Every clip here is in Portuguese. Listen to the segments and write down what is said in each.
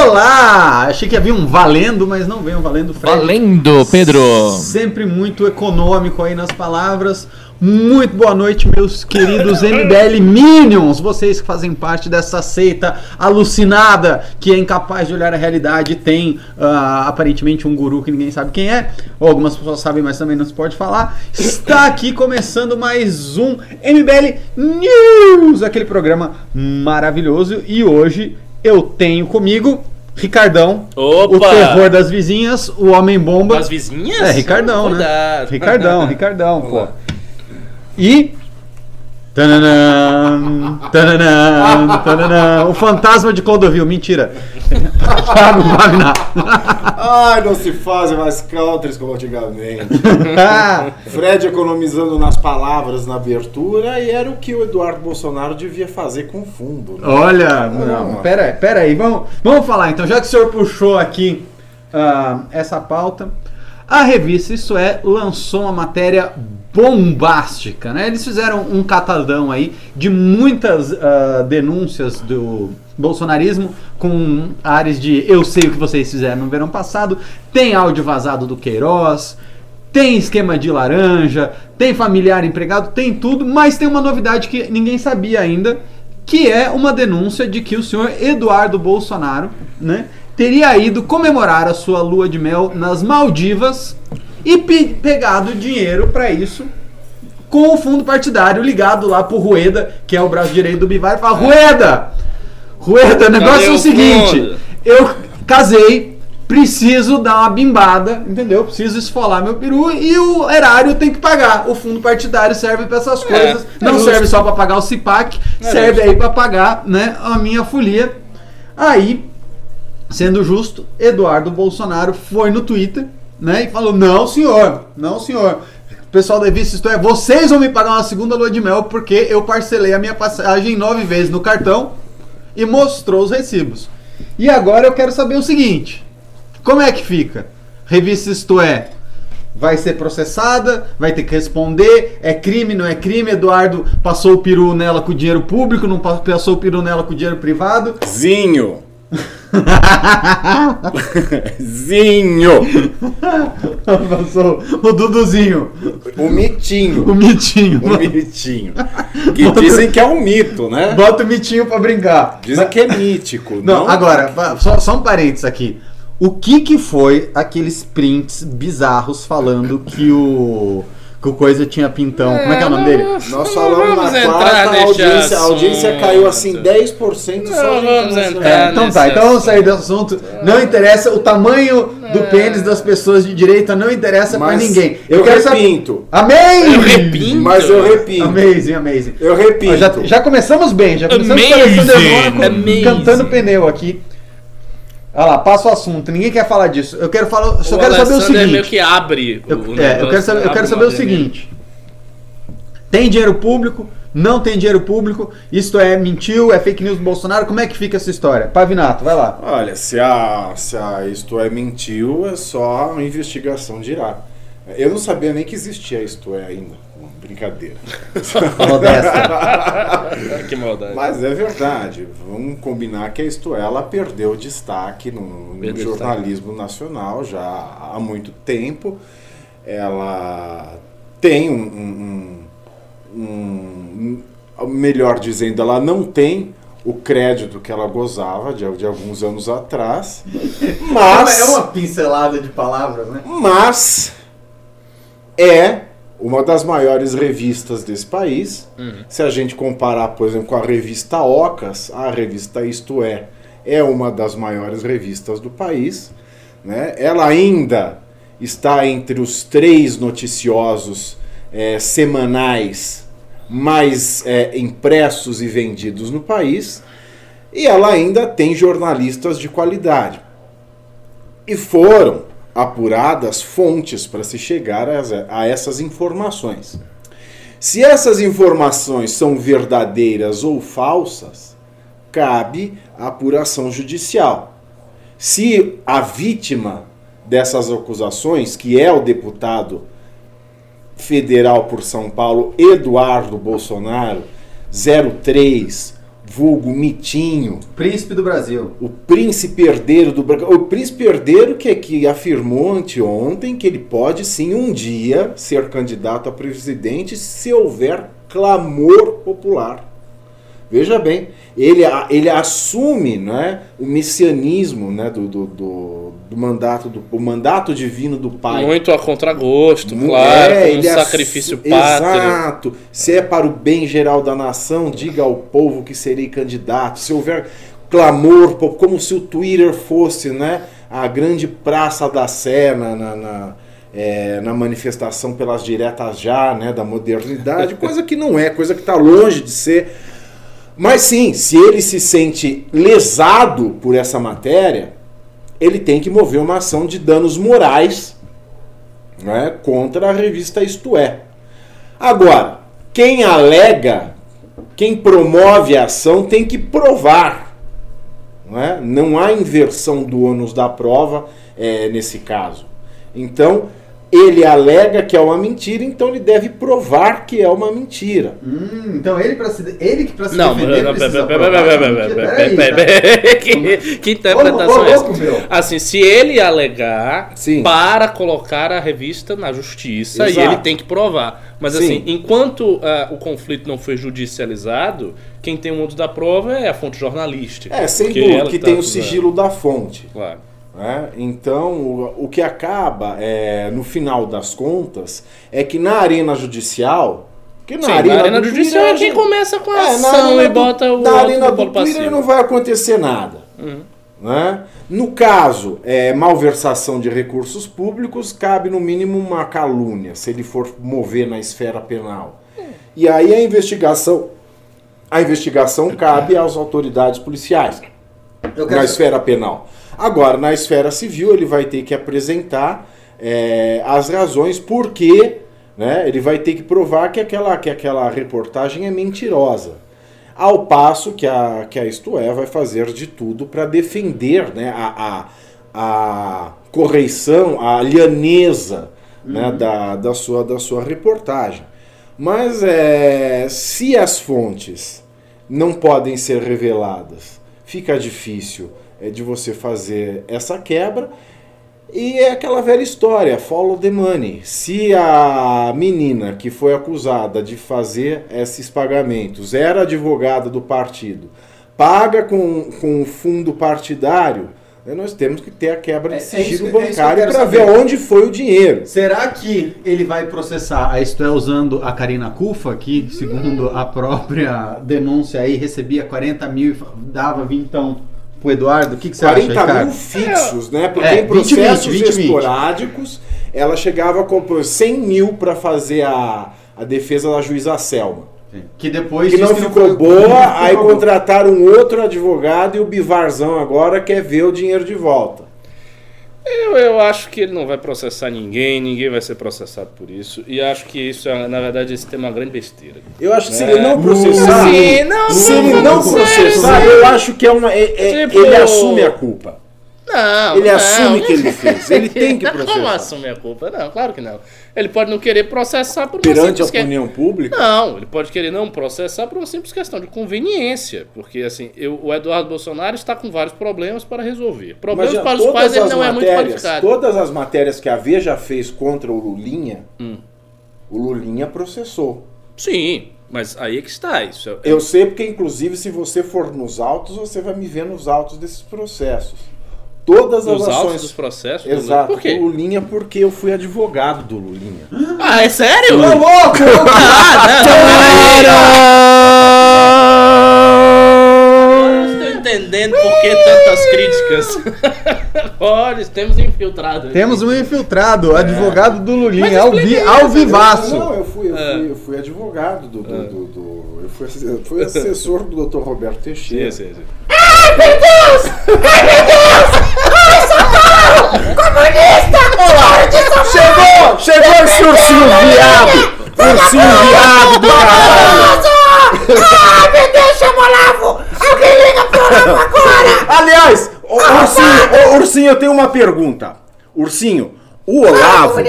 Olá! Achei que havia um valendo, mas não veio um valendo Fred. Valendo, Pedro! Sempre muito econômico aí nas palavras. Muito boa noite, meus queridos MBL Minions, vocês que fazem parte dessa seita alucinada que é incapaz de olhar a realidade. Tem uh, aparentemente um guru que ninguém sabe quem é, ou algumas pessoas sabem, mas também não se pode falar. Está aqui começando mais um MBL News, aquele programa maravilhoso. E hoje eu tenho comigo Ricardão, Opa! o terror das vizinhas, o homem bomba. Das vizinhas? É, Ricardão, né? Ricardão, Ricardão, pô. E. Tananã, tananã, tananã, o fantasma de Clodovil, mentira. Thiago Wagner. Ai, não se fazem mais countries como antigamente. Fred economizando nas palavras na abertura e era o que o Eduardo Bolsonaro devia fazer com fundo. né? Olha, não, pera, aí, pera aí, vamos, vamos falar então, já que o senhor puxou aqui ah, essa pauta, a revista Isso É lançou uma matéria bombástica, né? Eles fizeram um catadão aí de muitas ah, denúncias do bolsonarismo com áreas de eu sei o que vocês fizeram no verão passado, tem áudio vazado do Queiroz, tem esquema de laranja, tem familiar empregado, tem tudo, mas tem uma novidade que ninguém sabia ainda, que é uma denúncia de que o senhor Eduardo Bolsonaro, né, teria ido comemorar a sua lua de mel nas Maldivas e pe- pegado dinheiro para isso com o fundo partidário ligado lá pro Rueda, que é o braço direito do Bivar, e fala: Rueda! Rueda, o negócio Cadê é o seguinte: fundo? eu casei, preciso dar uma bimbada, entendeu? Preciso esfolar meu peru e o erário tem que pagar. O fundo partidário serve para essas coisas. é não justo. serve só para pagar o CIPAC, É serve justo. aí para pagar, né, a minha folia. Aí, sendo justo, Eduardo Bolsonaro foi no Twitter, né, e falou: "Não, senhor. Não, senhor. Pessoal da revista Isto é, vocês vão me pagar uma segunda lua de mel porque eu parcelei a minha passagem nove vezes no cartão e mostrou os recibos. E agora eu quero saber o seguinte: como é que fica? Revista Isto É vai ser processada, vai ter que responder, é crime, não é crime? Eduardo passou o peru nela com dinheiro público, não pa- passou o peru nela com dinheiro privado? Zinho! Zinho! passou o Duduzinho, O mitinho. o mitinho. O mitinho. Que dizem que é um mito, né? Bota o mitinho pra brincar. Dizem que é mítico. Não, agora, va- só, só um parênteses aqui. O que que foi aqueles prints bizarros falando que o que o coisa tinha pintão? Como é que é o nome dele? Nós falamos na quarta, a audiência, a audiência caiu assim 10% só Não, vamos entrar. É, então tá, então vamos sair do assunto. Não interessa o tamanho do pênis das pessoas de direita, não interessa pra Mas ninguém. eu quero saber- repinto. Amém! Eu repinto. Mas eu repito. Amazing, amazing. Eu repito. Já, já começamos bem, já começamos com o Alexander cantando pneu aqui. Olha lá, passa o assunto, ninguém quer falar disso. Eu quero falar, só O quero saber o Alessandro é meio seguinte. que abre. Eu, o é, eu quero saber, eu quero o saber o seguinte. Tem dinheiro público? Não tem dinheiro público? Isto é mentiu? É fake news do Bolsonaro? Como é que fica essa história? Pavinato, vai lá. Olha, se a, se a Isto É mentiu, é só a investigação dirá. Eu não sabia nem que existia Isto É ainda. Brincadeira. Modesta. que maldade. Mas é verdade. Vamos combinar que a Isto É, ela perdeu destaque no, no Perdeu jornalismo nacional já há muito tempo. Ela tem um, um- um- um- melhor dizendo, ela não tem o crédito que ela gozava de, de alguns anos atrás. Mas É uma pincelada de palavras, né? mas é uma das maiores revistas desse país. Se a gente comparar, por exemplo, com a revista Ocas, a revista Isto É é uma das maiores revistas do país. Né? Ela ainda está entre os três noticiosos eh, semanais mais eh, impressos e vendidos no país. E ela ainda tem jornalistas de qualidade. E foram apuradas fontes para se chegar a, essas informações. Se essas informações são verdadeiras ou falsas, cabe a apuração judicial. Se a vítima dessas acusações, que é o deputado federal por São Paulo, Eduardo Bolsonaro, 03 vulgo Mitinho, Príncipe do Brasil. o príncipe herdeiro do Brasil. O príncipe herdeiro que, que afirmou anteontem que ele pode sim um dia ser candidato a presidente se houver clamor popular. Veja bem, ele, ele assume né, o messianismo né, do, do, do, do mandato, do, o mandato divino do pai. Muito a contragosto, claro, é, um sacrifício pátrio. Exato. Se é para o bem geral da nação, diga ao povo que serei candidato. Se houver clamor, como se o Twitter fosse né, a grande praça da Sé na, na, na, é, na manifestação pelas diretas já né, da modernidade, coisa que não é, coisa que está longe de ser. Mas sim, se ele se sente lesado por essa matéria, ele tem que mover uma ação de danos morais né, contra a revista Isto É. Agora, quem alega, quem promove a ação tem que provar. Não, é? não há inversão do ônus da prova é, nesse caso. Então, ele alega que é uma mentira, então ele deve provar que é uma mentira. Hum, então ele, pra se, ele que pra se Não, defender não, precisa pera, pera, pera, pera, tá? pera, que- Que interpretação é essa? Assim, se ele alegar Sim. para colocar a revista na justiça, e Exato. ele tem que provar. Mas Sim. assim, enquanto ah, o conflito não foi judicializado, quem tem o mundo da prova é a fonte jornalística. É, sem dúvida, que tá tem o sigilo da fonte. Claro. Né? Então, o, o que acaba, é, no final das contas, é que na arena judicial. Que na Sim, arena, na arena do judicial Twitter, é quem começa com a É, ação arena e do- bota o Na arena do polo Twitter não vai acontecer nada. Né? No caso, é, malversação de recursos públicos, cabe no mínimo uma calúnia, se ele for mover na esfera penal. E aí a investigação, a investigação cabe às autoridades policiais Eu na quero esfera penal. Agora, na esfera civil, ele vai ter que apresentar é, as razões por que né, ele vai ter que provar que aquela, que aquela reportagem é mentirosa. Ao passo que a, que a Isto É vai fazer de tudo para defender né, a, a, a correição, a lianeza né, da, da, sua, da sua reportagem. Mas é, se as fontes não podem ser reveladas, fica difícil é, de você fazer essa quebra. E é aquela velha história, follow the money. Se a menina que foi acusada de fazer esses pagamentos era advogada do partido, paga com, com o fundo partidário, né, nós temos que ter a quebra É- de é sigilo é bancário quero para ver onde foi o dinheiro. Será que ele vai processar a Isto é usando a Karina Kufa, que, segundo a própria denúncia aí, recebia 40 mil e dava vintão pro Eduardo? O que, que você 40 acha, mil Ricardo? fixos, né? Porque É, em processos 20, 20, 20. esporádicos, ela chegava a compor 100 mil para fazer a, a defesa da juíza Selma. Que depois Que não ficou boa, não aí contrataram outro advogado e o Bivarzão agora quer ver o dinheiro de volta. Eu, eu acho que ele não vai processar ninguém, ninguém vai ser processado por isso. E acho que isso, é, na verdade, esse tema é uma grande besteira. Eu acho que se É. ele não processar, Sim, não, se não, ele não, processar, eu acho que é uma. é- é- Tipo- Ele assume a culpa. Não, Ele não. assume que ele fez. Ele tem que Não processar. assume a culpa, não, claro que não. Ele pode não querer processar por uma Perante a simples que- opinião pública. Não, ele pode querer não processar por uma simples questão de conveniência. Porque, assim, eu- o Eduardo Bolsonaro está com vários problemas para resolver. Problemas Mas, para os quais ele não é muito matérias- qualificado. Todas as matérias que a Veja fez contra o Lulinha, Hum. o Lulinha processou. Sim, mas aí é que está isso. é- Eu sei porque, inclusive, se você for nos autos, você vai me ver nos autos desses processos. Todas as Nos ações. dos processos. do Exato, Por quê? do Lulinha, porque eu fui advogado do Lulinha. Ah, é sério? Ô, louco! Agora eu estou entendendo por que tantas críticas. Olha, temos infiltrado. aqui. Temos um infiltrado, advogado do Lulinha, ao, vi, ao vivaço. Não, eu fui, eu Ah. fui, eu fui advogado do. do, do- do- eu fui, ass- eu fui assessor do Dr. Roberto Teixeira. Sim, sim, sim. Chegou! Chegou esse ursinho viado! Ursinho viado do caralho! Aliás, ô, ursinho, ô, ursinho, eu tenho uma pergunta. Ursinho, o Olavo.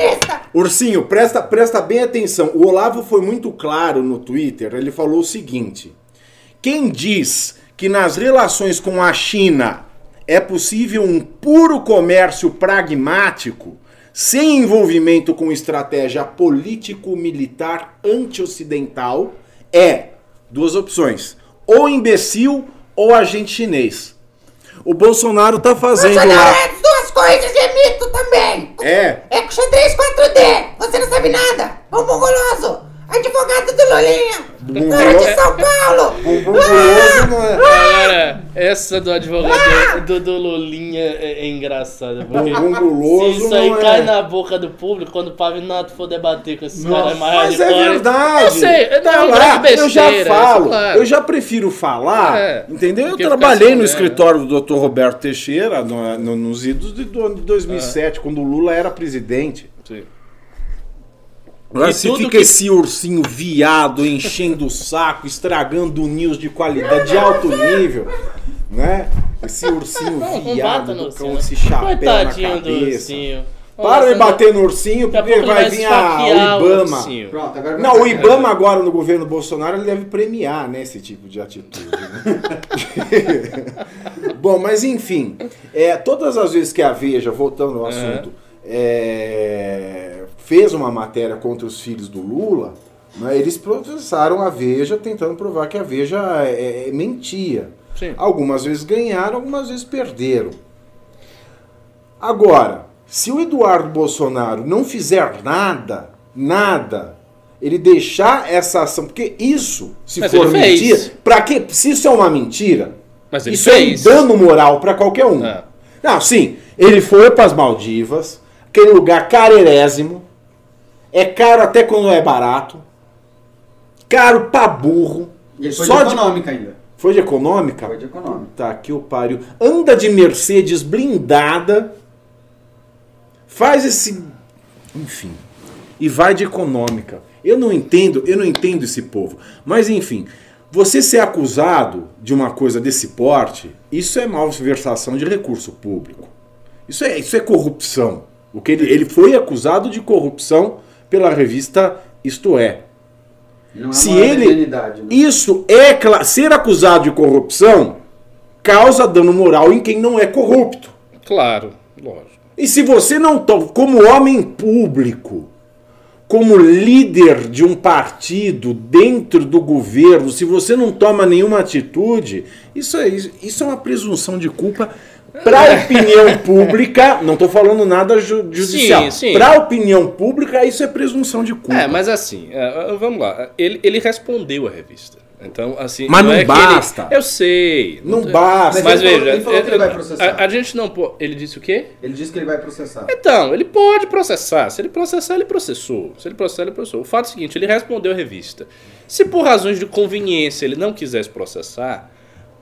Ursinho, presta, presta bem atenção. O Olavo foi muito claro no Twitter. Ele falou o seguinte: Quem diz que nas relações com a China é possível um puro comércio pragmático, sem envolvimento com estratégia político-militar anti-ocidental, é duas opções: ou imbecil ou agente chinês. O Bolsonaro tá fazendo Bolsonaro lá. é as duas coisas e é mito também. É, É com xadrez 4D. Você não sabe nada. Bumbum goloso. Advogado do. Bumbum Cara de. São Paulo. bumbum é. Galera, essa do advogado do, do Lulinha é, é engraçada. Bumbum guloso se isso aí cai é. na boca do público, quando o Pavinato for debater com esses caras mais Mas é verdade. Eu sei, é Tá lá, grande eu já besteira, falo, claro. eu já prefiro falar, É, entendeu? Eu trabalhei no escritório do Dr. Roberto Teixeira, no- no- nos idos de, do ano de 2007, quando o Lula era presidente. Sim. Agora E se tudo fica que- esse ursinho viado enchendo o saco, estragando news de qualidade de alto nível, né? Esse ursinho viado com ursinho. esse chapéu Coitadinho na cabeça. Para de bater no ursinho, porque vai vir a, o o Ibama. ursinho. Pronto, agora Não, o Ibama agora no governo Bolsonaro ele deve premiar né, esse tipo de atitude. né? Bom, mas enfim, é, todas as vezes que a Veja, voltando ao assunto, é, fez uma matéria contra os filhos do Lula, né, eles processaram a Veja tentando provar que a Veja é, é- mentia. Sim. Algumas vezes ganharam, algumas vezes perderam. Agora, se o Eduardo Bolsonaro não fizer nada, nada, ele deixar essa ação, porque isso, se Mas for mentira, para quê? Se isso é uma mentira, isso fez. é um dano moral para qualquer um. É. Não, sim, ele foi para as Maldivas, aquele lugar carerésimo, é caro até quando é barato, caro pra burro. E ele foi Só de de- econômica ainda. Foi de econômica? Foi de econômica. Tá, que o pariu. Anda de Mercedes blindada. Faz esse. Enfim. E vai de econômica. Eu não entendo, eu não entendo esse povo. Mas enfim, você ser acusado de uma coisa desse porte, isso é malversação de recurso público. Isso é, isso é corrupção. O que ele, ele foi acusado de corrupção pela revista Isto É. Não é Se ele- né? Isso é ser acusado de corrupção causa dano moral em quem não é corrupto. Claro, lógico. E se você não to- como homem público, como líder de um partido dentro do governo, se você não toma nenhuma atitude, isso é, isso é uma presunção de culpa para a opinião pública. Não estou falando nada ju- judicial. sim. Para a opinião pública, isso é presunção de culpa. É, mas assim, é, vamos lá. Ele, ele respondeu a revista. Então, assim. Mas não é que basta. ele- eu sei. Não é- basta. Mas, Mas ele falou- veja, ele falou que ele é- vai processar. A, a gente não. pô- Ele disse o quê? Ele disse que ele vai processar. Então, ele pode processar. Se ele processar, ele processou. Se ele processar, ele processou. O fato é o seguinte: ele respondeu a revista. Se por razões de conveniência ele não quisesse processar,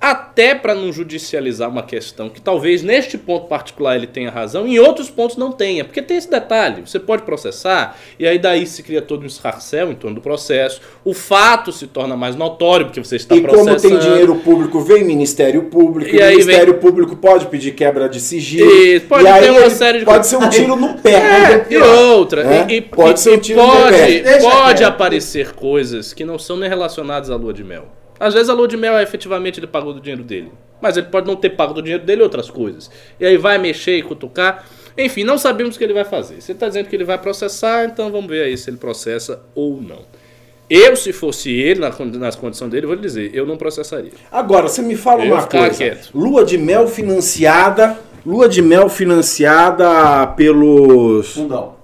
até para não judicializar uma questão que talvez neste ponto particular ele tenha razão, em outros pontos não tenha. Porque tem esse detalhe: você pode processar, e aí daí se cria todo um escarcel em torno do processo. O fato se torna mais notório porque você está E como processando. tem dinheiro público, vem Ministério Público, E e o Ministério Público pode pedir quebra de sigilo. E pode e ter uma série de Pode ser um tiro no pé. É, e outra, É? e, e- Pode e- ser um e tiro no pode, pé. Deixa pode aparecer coisas que não são nem relacionadas à lua de mel. Às vezes a lua de mel é efetivamente ele pagou do dinheiro dele. Mas ele pode não ter pago do dinheiro dele outras coisas. E aí vai mexer e cutucar. Enfim, não sabemos o que ele vai fazer. Você está dizendo que ele vai processar, então vamos ver aí se ele processa ou não. Eu, se fosse ele, na nas condições dele, vou lhe dizer, eu não processaria. Agora, você me fala Eu uma coisa. quieto. Lua de mel financiada. Lua de mel financiada pelos. Fundão.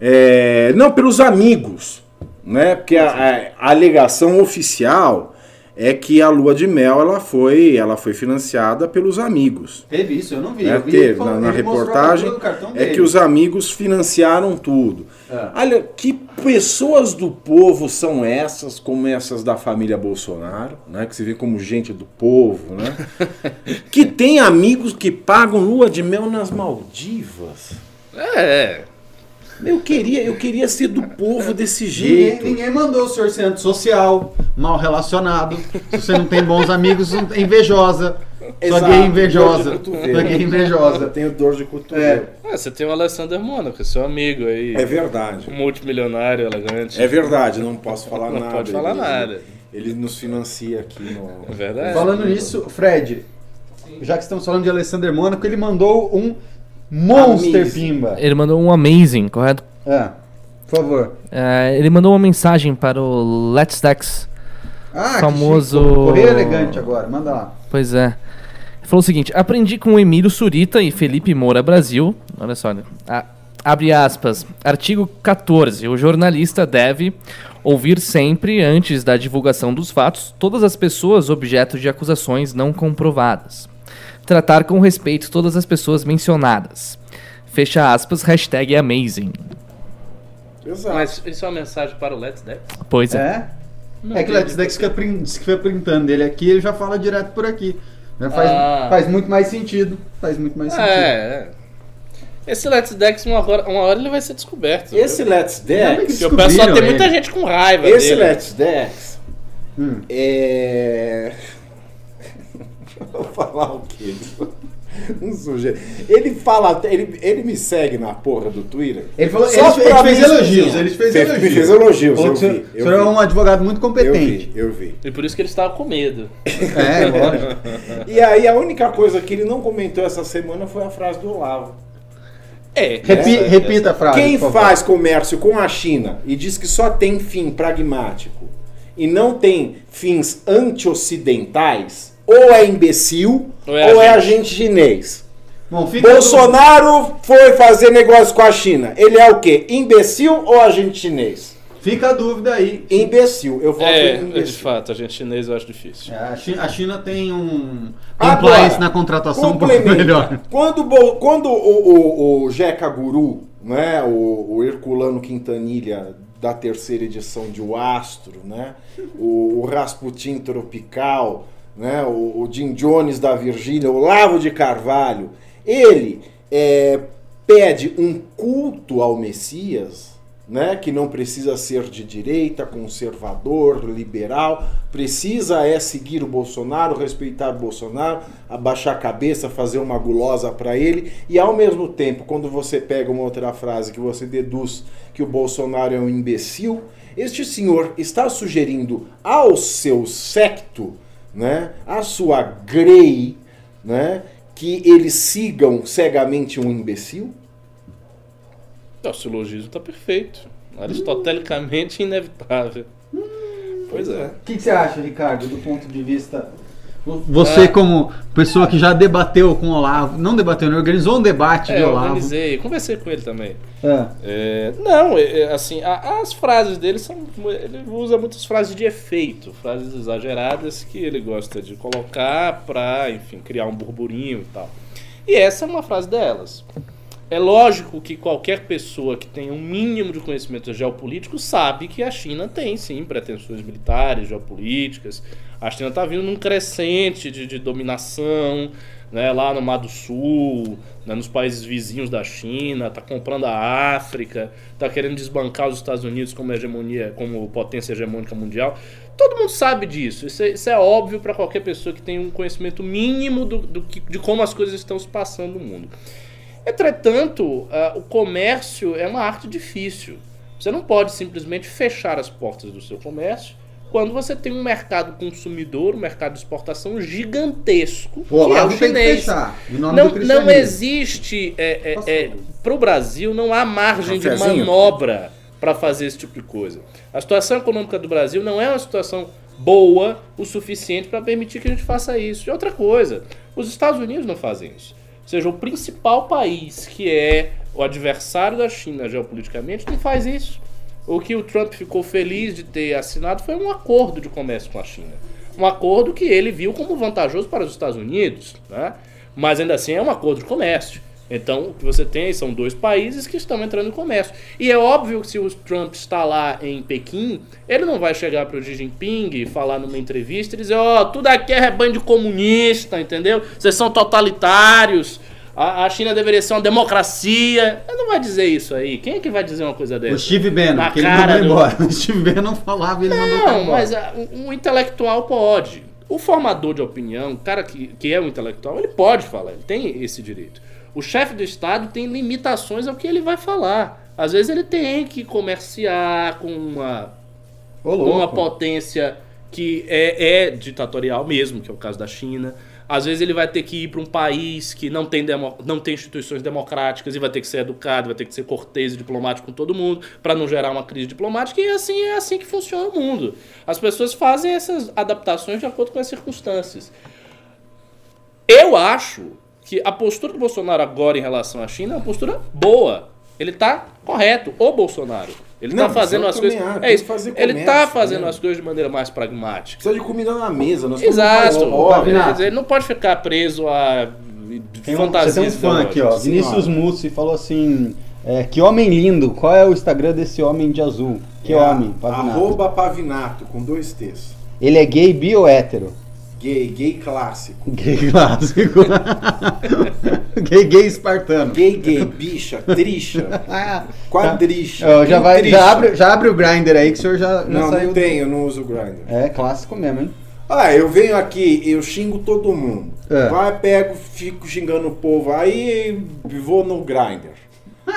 É, não, pelos amigos. Né? Porque a, a- a alegação oficial é que a lua de mel ela foi, ela foi financiada pelos amigos. Teve isso, eu não vi. né? eu vi Teve, falou- na, na reportagem é dele. que os amigos financiaram tudo. É. Olha, que pessoas do povo são essas, como essas da família Bolsonaro, né? Que se vê como gente do povo, né? que tem amigos que pagam lua de mel nas Maldivas. É, Eu queria, eu queria ser do povo desse Ninguém, jeito. ninguém mandou o senhor ser antissocial, mal relacionado. Se você não tem bons amigos, é invejosa. Sua Exato, gay dor invejosa. Sua gay Eu invejosa. tenho dor de cotovelo. É. Ah, você tem o Alessandro Mônaco, seu amigo aí. É verdade. Um multimilionário elegante. É verdade, não posso falar Não nada. pode falar dele. nada. Ele nos financia aqui no. É verdade. Falando nisso, Fred, já que estamos falando de Alessander Mônaco, ele mandou um Monster Amazing. Pimba. Ele mandou um amazing, correto? É, por favor. É, ele mandou uma mensagem para o Let's Dex. Ah, Famoso-. Correio elegante agora, manda lá. Pois é. Ele falou o seguinte: aprendi com Emílio Surita e Felipe Moura Brasil. Olha só, né? A- abre aspas. Artigo 14. O jornalista deve ouvir sempre, antes da divulgação dos fatos, todas as pessoas objeto de acusações não comprovadas. Tratar com respeito todas as pessoas mencionadas. Fecha aspas, hashtag amazing. Exato. Mas isso é uma mensagem para o Let's Dex? Pois é. É? É que o Let's Dex fica, prin- diz que foi printando ele aqui, ele já fala direto por aqui. Já faz, Ah. faz muito mais sentido. Faz muito mais sentido. É, é. Esse Let's Dex, uma hora, uma hora ele vai ser descoberto. Esse viu? Let's Dex. O pessoal tem descobriram muita gente com raiva Esse dele. Let's Dex Hum. é. Vou falar o quê? Um sujeito. Ele fala. Ele, ele me segue na porra do Twitter. Ele falou, Só ele, ele fez elogios, esquecer. ele fez elogios. Me fez elogios, eu o vi. O Eu senhor é um advogado muito Eu competente. vi, eu vi. E por isso que ele estava com medo. É, lógico. E aí a única coisa que ele não comentou essa semana foi a frase do Olavo. É. Repi- essa- repita a frase. Quem por favor. faz comércio com a China e diz que só tem fim pragmático e não tem fins anti-ocidentais, ou é imbecil Ou ou é é, agente. agente chinês. Bom, fica Bolsonaro foi fazer negócio com a China. Ele é o quê? Imbecil ou agente chinês? Fica a dúvida aí. Imbecil. Eu voto É, em de imbecil. fato, a gente chinês eu acho difícil. É, A China, a China tem um compliance na contratação um pouco melhor. Quando, quando o, o, o Jeca Guru, né, o, o Herculano Quintanilha da terceira edição de O Astro, né, o, o Rasputin Tropical, né, o, o Jim Jones da Virgínia, o Lavo de Carvalho, ele é, pede um culto ao Messias, né, que não precisa ser de direita, conservador, liberal, precisa é seguir o Bolsonaro, respeitar o Bolsonaro, abaixar a cabeça, fazer uma gulosa para ele, e ao mesmo tempo, quando você pega uma outra frase que você deduz que o Bolsonaro é um imbecil, este senhor está sugerindo ao seu secto, né, à sua grey, né, que eles sigam cegamente um imbecil? O silogismo tá perfeito. Aristotelicamente inevitável. Pois é. O que, que você acha, Ricardo, do ponto de vista. Você, Ah. como pessoa que já debateu com o Olavo, não debateu, não organizou um debate É, de eu Olavo. organizei, conversei com ele também. É. É, não, é, é, assim, a- as frases dele são. Ele usa muitas frases de efeito, frases exageradas que ele gosta de colocar pra, enfim, criar um burburinho e tal. E essa é uma frase delas. É lógico que qualquer pessoa que tenha um mínimo de conhecimento geopolítico sabe que a China tem sim pretensões militares, geopolíticas. A China está vindo num crescente de, de dominação, né, lá no Mar do Sul, né, nos países vizinhos da China, está comprando a África, está querendo desbancar os Estados Unidos como hegemonia, como potência hegemônica mundial. Todo mundo sabe disso. Isso é, isso é óbvio para qualquer pessoa que tem um conhecimento mínimo do, do que, de como as coisas estão se passando no mundo. Entretanto, ah, o comércio é uma arte difícil. Você não pode simplesmente fechar as portas do seu comércio quando você tem um mercado consumidor, um mercado de exportação gigantesco, O que é o Olavo tem que chinês. fechar. Não, não existe. É, é, para o Brasil, não há margem de manobra para fazer esse tipo de coisa. A situação econômica do Brasil não é uma situação boa o suficiente para permitir que a gente faça isso. E outra coisa, os Estados Unidos não fazem isso. Ou seja, o principal país que é o adversário da China geopoliticamente não faz isso. O que o Trump ficou feliz de ter assinado foi um acordo de comércio com a China. Um acordo que ele viu como vantajoso para os Estados Unidos, né? mas ainda assim é um acordo de comércio. Então, o que você tem aí são dois países que estão entrando em comércio. E é óbvio que se o Trump está lá em Pequim, ele não vai chegar para o Xi Jinping e falar numa entrevista e dizer: Ó, tudo aqui é rebanho de comunista, entendeu? Vocês são totalitários. A, a China deveria ser uma democracia. Ele não vai dizer isso aí. Quem é que vai dizer uma coisa dessa? O Steve Bannon, Na que ele mandou do- embora. O Steve Bannon falava e ele mandou o cara Não, embora. mas ah, um, um intelectual pode. O formador de opinião, o cara que, que é um intelectual, ele pode falar, ele tem esse direito. O chefe do Estado tem limitações ao que ele vai falar. Às vezes ele tem que comerciar com uma, Ô, com uma potência que é, é ditatorial mesmo, que é o caso da China. Às vezes ele vai ter que ir para um país que não tem, demo- não tem instituições democráticas e vai ter que ser educado, vai ter que ser cortês e diplomático com todo mundo para não gerar uma crise diplomática. E assim é assim que funciona o mundo. As pessoas fazem essas adaptações de acordo com as circunstâncias. Eu acho que a postura do Bolsonaro agora em relação à China é uma postura boa. Ele tá correto, o Bolsonaro. Ele Não, tá fazendo as coisas. É isso. fazer Ele tá comércio, fazendo né? as coisas de maneira mais pragmática. Precisa de comida na mesa. Nós Exato. dizer, Ele não pode ficar preso a Tem um, fantasias você tem um fã aqui, ó. Vinícius. Mussi falou assim: é, Que homem lindo, qual é o Instagram desse homem de azul? Que É, homem, Pavinato. Arroba Pavinato, com dois T's. Ele é gay, bi ou hétero? Gay, gay clássico. Gay clássico. gay, gay espartano. Gay, gay, bicha, tricha, quadricha. ó, já, vai, já, abre, já abre o grinder aí que o senhor já, já Não, saiu. não tem, eu não uso o Grindr. É clássico mesmo, hein? Ah, eu venho aqui, eu xingo todo mundo. É. Vai, pego, fico xingando o povo, aí vou no Grindr.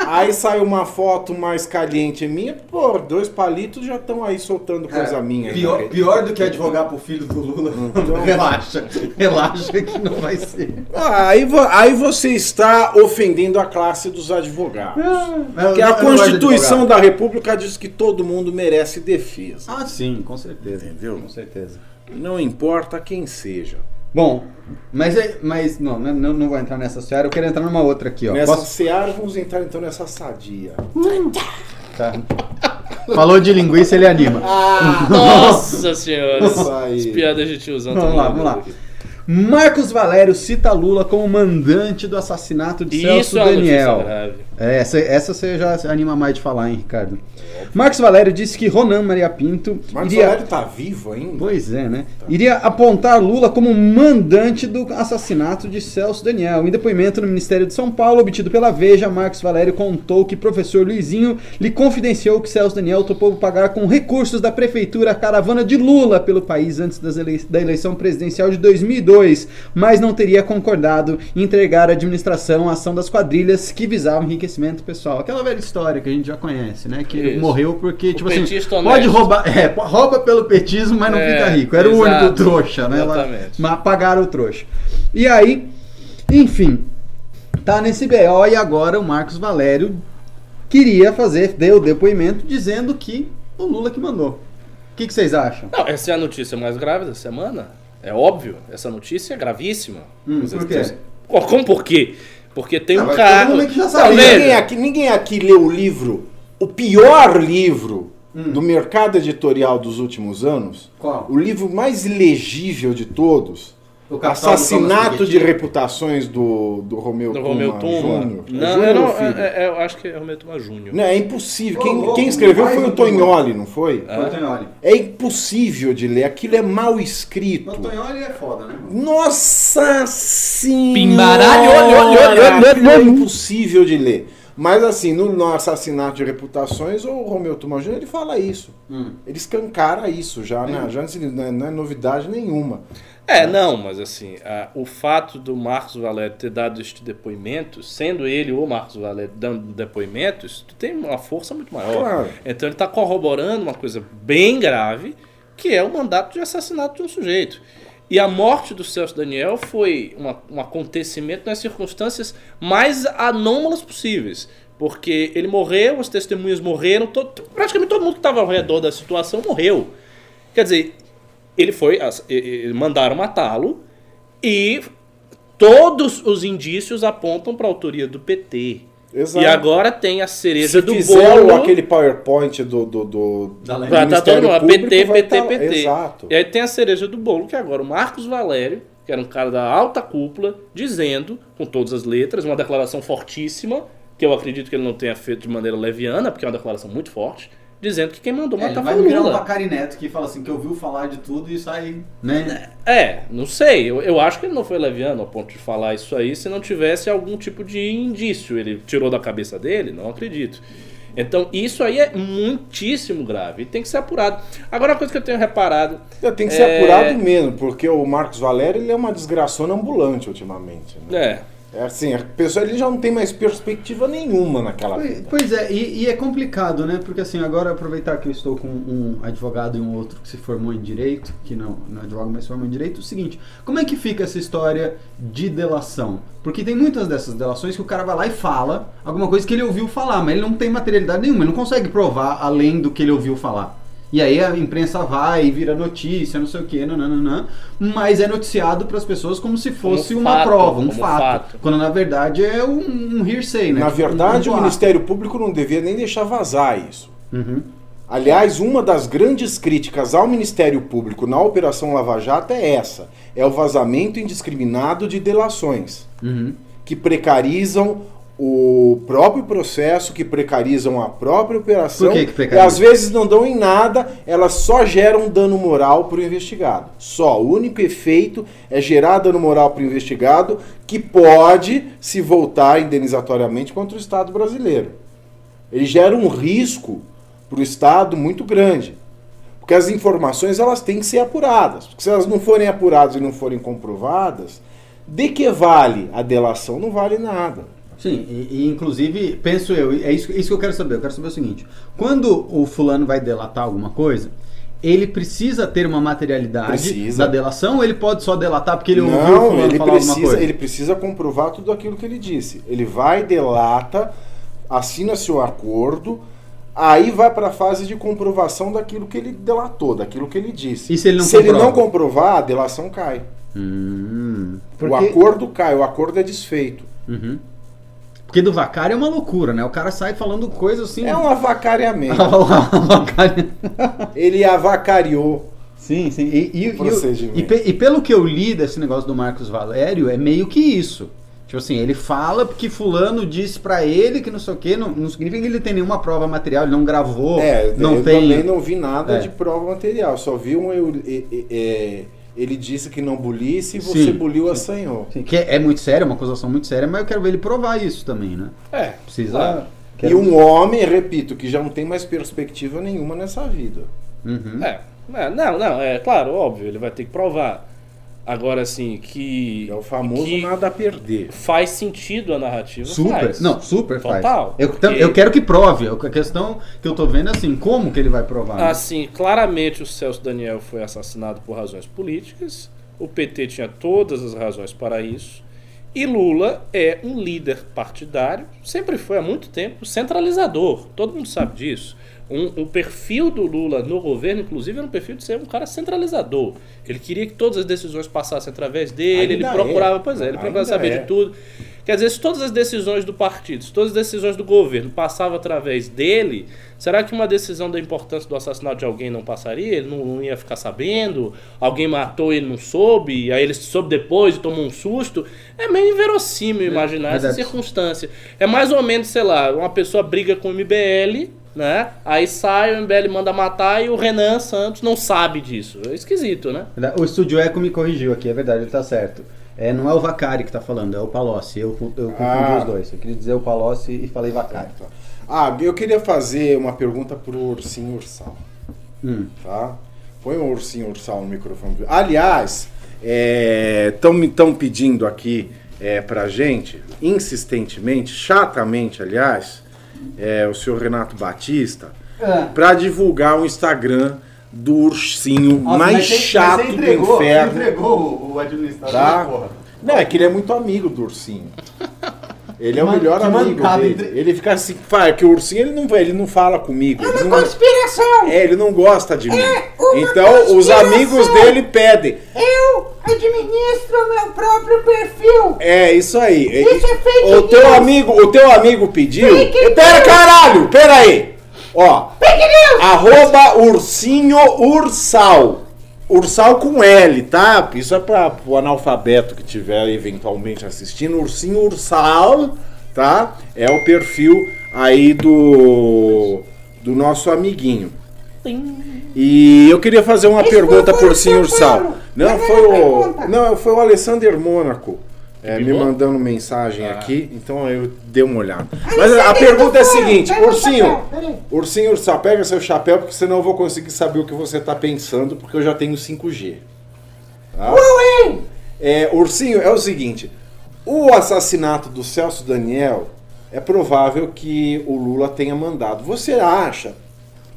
Aí sai uma foto mais caliente minha, pô, dois palitos já estão aí soltando coisa minha. aí na Pior, pior do que advogar pro filho do Lula. Então- relaxa, relaxa que não vai ser. Ah, aí, aí você está ofendendo a classe dos advogados. Porque a Constituição da República diz que todo mundo merece defesa. Ah, sim, com certeza. Entendeu? Com certeza. Não importa quem seja. Bom, mas, é- mas não, não, não vou entrar nessa seara, eu quero entrar numa outra aqui, ó. Nessa Posso- seara, vamos entrar então nessa sadia. Tá. Falou de linguiça, ele anima. Nossa senhora. As piadas de tiozão Vamos tão lá, vamos lá. Marcos Valério cita Lula como mandante do assassinato de Celso Isso é uma notícia Daniel. É, essa, essa você já anima mais de falar, hein, Ricardo? Marcos Valério disse que Ronan Maria Pinto Marcos iria... Valério tá vivo ainda? Pois é, né? Iria apontar Lula como mandante do assassinato de Celso Daniel. Em depoimento no Ministério de São Paulo, obtido pela Veja, Marcos Valério contou que professor Luizinho lhe confidenciou que Celso Daniel topou pagar com recursos da prefeitura a caravana de Lula pelo país antes das elei- da eleição presidencial de 2002, mas não teria concordado em entregar a administração à ação das quadrilhas que visavam enriquecimento pessoal. Aquela velha história que a gente já conhece, né? Que Isso. morreu porque, tipo assim, petista pode honesto. roubar, é, rouba pelo petismo, mas não É, fica rico. Era o exato. único trouxa, né? Exatamente. Mas pagaram o trouxa. E aí, enfim, tá nesse BO e agora o Marcos Valério queria fazer, deu depoimento dizendo que o Lula que mandou. O que, que vocês acham? Não, essa é a notícia mais grave da semana. É óbvio. Essa notícia é gravíssima. Hum, por quê? Como por quê? Porque tem Ah, um cara. Não, veja. Ninguém aqui, ninguém aqui leu o livro, o pior livro Hum. do mercado editorial dos últimos anos. Qual? O livro mais ilegível de todos. O Assassinato de reputações do, do Romeu Do Tuma Romeu Tuma. Júnior. É Não, Júnior não é- é- eu acho que é Romeu Tuma Júnior. Não, é impossível. Quem, louco, quem escreveu foi o Tognoli, não foi? Antonioli. É impossível de ler. Aquilo é mal escrito. Antonioli é foda, né? Nossa senhora! Pimbaralho, é impossível de ler. Mas assim, no, no assassinato de reputações, o Romeu Tuma Júnior ele fala isso. Hum. Ele escancara isso já, né? Já não é, não é novidade nenhuma. É, não, mas assim, a- o fato do Marcos Valério ter dado este depoimento, sendo ele o Marcos Valério dando depoimentos, tem uma força muito maior. Claro. Então ele está corroborando uma coisa bem grave, que é o mandato de assassinato de um sujeito. E a morte do Celso Daniel foi uma- um acontecimento nas circunstâncias mais anômalas possíveis. Porque ele morreu, as testemunhas morreram, todo- praticamente todo mundo que estava ao redor da situação morreu. Quer dizer, ele foi. Mandaram matá-lo e todos os indícios apontam para a autoria do PT. Exato. E agora tem a cereja Se do bolo. aquele PowerPoint do, do, do, Da. Vai estar todo mundo, PT, PT, tá. PT. Exato. E aí tem a cereja do bolo, que é agora o Marcos Valério, que era um cara da alta cúpula, dizendo, com todas as letras, uma declaração fortíssima, que eu acredito que ele não tenha feito de maneira leviana, porque é uma declaração muito forte, dizendo que quem mandou É, ele matar vai foi o virar um Lula. Bacari Neto que fala assim, que ouviu falar de tudo e sai, né? É, não sei. Eu, eu acho que ele não foi leviano ao ponto de falar isso aí se não tivesse algum tipo de indício. Ele tirou da cabeça dele? Não acredito. Então, isso aí é muitíssimo grave e tem que ser apurado. Agora, uma coisa que eu tenho reparado. Tem que ser é- apurado mesmo, porque o Marcos Valério ele é uma desgraçona ambulante ultimamente. Né? É. É assim, a pessoa ele já não tem mais perspectiva nenhuma naquela Pois, vida. pois é, e, e é complicado, né? Porque assim, agora aproveitar que eu estou com um advogado e um outro que se formou em direito, que não, não é advogado, mas se formou em direito, é o seguinte, como é que fica essa história de delação? Porque tem muitas dessas delações que o cara vai lá e fala alguma coisa que ele ouviu falar, mas ele não tem materialidade nenhuma, ele não consegue provar além do que ele ouviu falar. E aí a imprensa vai e vira notícia, não sei o que, nananã, mas é noticiado para as pessoas como se fosse Como uma fato, prova, um fato, fato. Quando na verdade é um, um hearsay, né? Na Tipo, um- verdade, um o boato. Ministério Público não devia nem deixar vazar isso. Uhum. Aliás, uma das grandes críticas ao Ministério Público na Operação Lava Jato é essa: é o vazamento indiscriminado de delações Uhum. que precarizam o próprio processo, que precarizam a própria operação. Por que que e às vezes não dão em nada, elas só geram dano moral para o investigado. Só. O único efeito é gerar dano moral para o investigado que pode se voltar indenizatoriamente contra o Estado brasileiro. Ele gera um risco para o Estado muito grande. Porque as informações elas têm que ser apuradas. Porque se elas não forem apuradas e não forem comprovadas, de que vale a delação? Não vale nada. Sim, e, e, inclusive, penso eu, é isso, isso que eu quero saber. Eu quero saber o seguinte: quando o fulano vai delatar alguma coisa, ele precisa ter uma materialidade Precisa. da delação ou ele pode só delatar porque ele ouviu o não, fulano ele falar alguma precisa, coisa? ele precisa comprovar tudo aquilo que ele disse. Ele vai, delata, assina seu acordo, aí vai para a fase de comprovação daquilo que ele delatou, daquilo que ele disse. E se ele não se ele não comprovar, a delação cai. Hum, O porque, acordo cai, o acordo é desfeito. Uhum. Porque do Vacari é uma loucura, né? O cara sai falando coisas assim. É um avacalhamento. Vacari. ele avacariou. Sim, sim. E, e- e, e e pelo que eu li desse negócio do Marcos Valério, é meio que isso. Tipo assim, ele fala porque fulano disse pra ele que não sei o quê, não, não significa que ele tem nenhuma prova material, ele não gravou, É, não eu tem... também não vi nada É. de prova material. Só vi um. eu- é, ele disse que não bulisse e você Sim, buliu assanhou. Sim, que é, é muito sério, é uma acusação muito séria, mas eu quero ver ele provar isso também, né? É, Precisa... claro. E um homem, repito, que já não tem mais perspectiva nenhuma nessa vida. Uhum. É, é, não, não, é claro, óbvio, ele vai ter que provar. Agora, assim, que. É o famoso que nada a perder. faz sentido a narrativa. Super, faz. não, super faz. Total, Eu, porque- eu quero que prove, a questão que eu tô vendo é assim, como que ele vai provar? né? Assim, claramente o Celso Daniel foi assassinado por razões políticas. O PT tinha todas as razões para isso. E Lula é um líder partidário, sempre foi há muito tempo, centralizador. Todo mundo sabe disso. Um, o perfil do Lula no governo, inclusive, era um perfil de ser um cara centralizador. Ele queria que todas as decisões passassem através dele, Ainda ele procurava, é. pois é, ele procurava Ainda saber é. de tudo. Quer dizer, se todas as decisões do partido, se todas as decisões do governo passavam através dele, será que uma decisão da importância do assassinato de alguém não passaria? Ele não, não ia ficar sabendo? Alguém matou e ele não soube? Aí ele soube depois e tomou um susto? É meio inverossímil imaginar essa verdade. circunstância. É mais ou menos, sei lá, uma pessoa briga com o MBL, né? Aí sai, o MBL manda matar e o Renan Santos não sabe disso. É esquisito, né? O Estúdio Eco me corrigiu aqui, é verdade, ele tá certo. É, não é o Vacari que tá falando, é o Palocci. Eu, eu confundi Ah. os dois. Eu queria dizer o Palocci e falei Vacari. Ah, eu queria fazer uma pergunta pro Ursinho Ursal. Hum. Tá? Põe o Ursinho Ursal no microfone. Aliás, estão me tão pedindo aqui é, pra gente, insistentemente, chatamente, aliás, é, o senhor Renato Batista, pra divulgar o Instagram do ursinho mais chato do inferno. entregou o administrador, Tá? Não, é que ele é muito amigo do ursinho. Ele é o melhor amigo dele. entre- Ele fica assim, fala que o ursinho ele não, ele não fala comigo. É uma não- conspiração! é, ele não gosta de mim. É uma Então os amigos dele pedem. Eu administro meu próprio perfil! É isso aí. Isso é fake o teu news. amigo, o teu amigo pediu. Fake Pera, news. caralho, pera aí. Ó, Fake news! arroba ursinho ursal. Ursal com L, tá? Isso é para o analfabeto que estiver eventualmente assistindo. Ursinho ursal, tá? É o perfil aí do do nosso amiguinho. E eu queria fazer uma Esse pergunta o Ursinho Ursal. Paulo. Não, foi o não, foi o Alessander Mônaco. É, me mandando mensagem aqui, então eu dei uma olhada. Mas a pergunta é a seguinte, Ursinho. Ursinho Ursal, pega seu chapéu, porque senão eu vou conseguir saber o que você tá pensando, porque eu já tenho 5G. Tá? É, Ursinho, é o seguinte. O assassinato do Celso Daniel é provável que o Lula tenha mandado. Você acha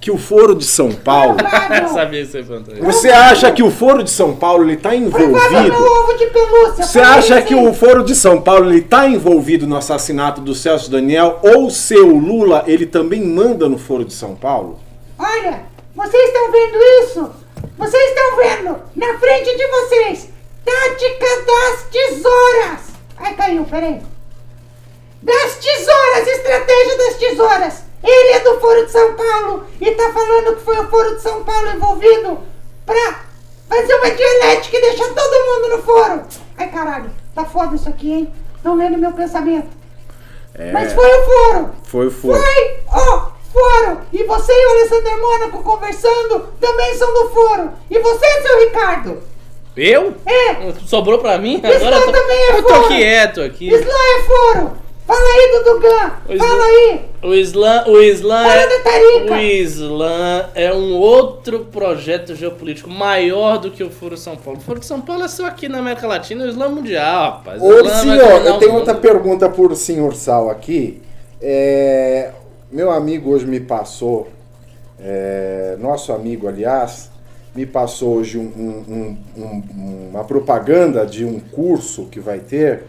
que o Foro de São Paulo. Eu sabia que você. Você acha que o Foro de São Paulo ele está envolvido? meu ovo de pelúcia. Você acha que o Foro de São Paulo ele tá envolvido no assassinato do Celso Daniel ou seu Lula ele também manda no Foro de São Paulo? Olha, vocês estão vendo isso? Vocês estão vendo? Na frente de vocês. Tática das tesouras. Ai, caiu, peraí. Das tesouras, estratégia das tesouras. Ele é do Foro de São Paulo e tá falando que foi o Foro de São Paulo envolvido pra fazer uma dialética e deixar todo mundo no foro. Ai, caralho, tá foda isso aqui, hein? Estão lendo meu pensamento. Mas foi o foro. Foi o Foro. Foi o foro! E você e o Alessandro Mônaco conversando também são do foro! E você, seu Ricardo? Eu? É! Sobrou pra mim? Isso Agora eu tô, também é eu tô quieto aqui. Islã é foro! Fala aí, Dudu Gun! O Fala Islã- aí! O Islã, o Islã Fala é, o Islã é um outro projeto geopolítico maior do que o Foro São Paulo. O Foro de São Paulo é só aqui na América Latina, o Islã mundial, rapaz. Ô, vai senhor, eu tenho outra pergunta por senhor Sal aqui. É, meu amigo hoje me passou, é, nosso amigo, aliás, me passou hoje um- um- um- uma propaganda de um curso que vai ter.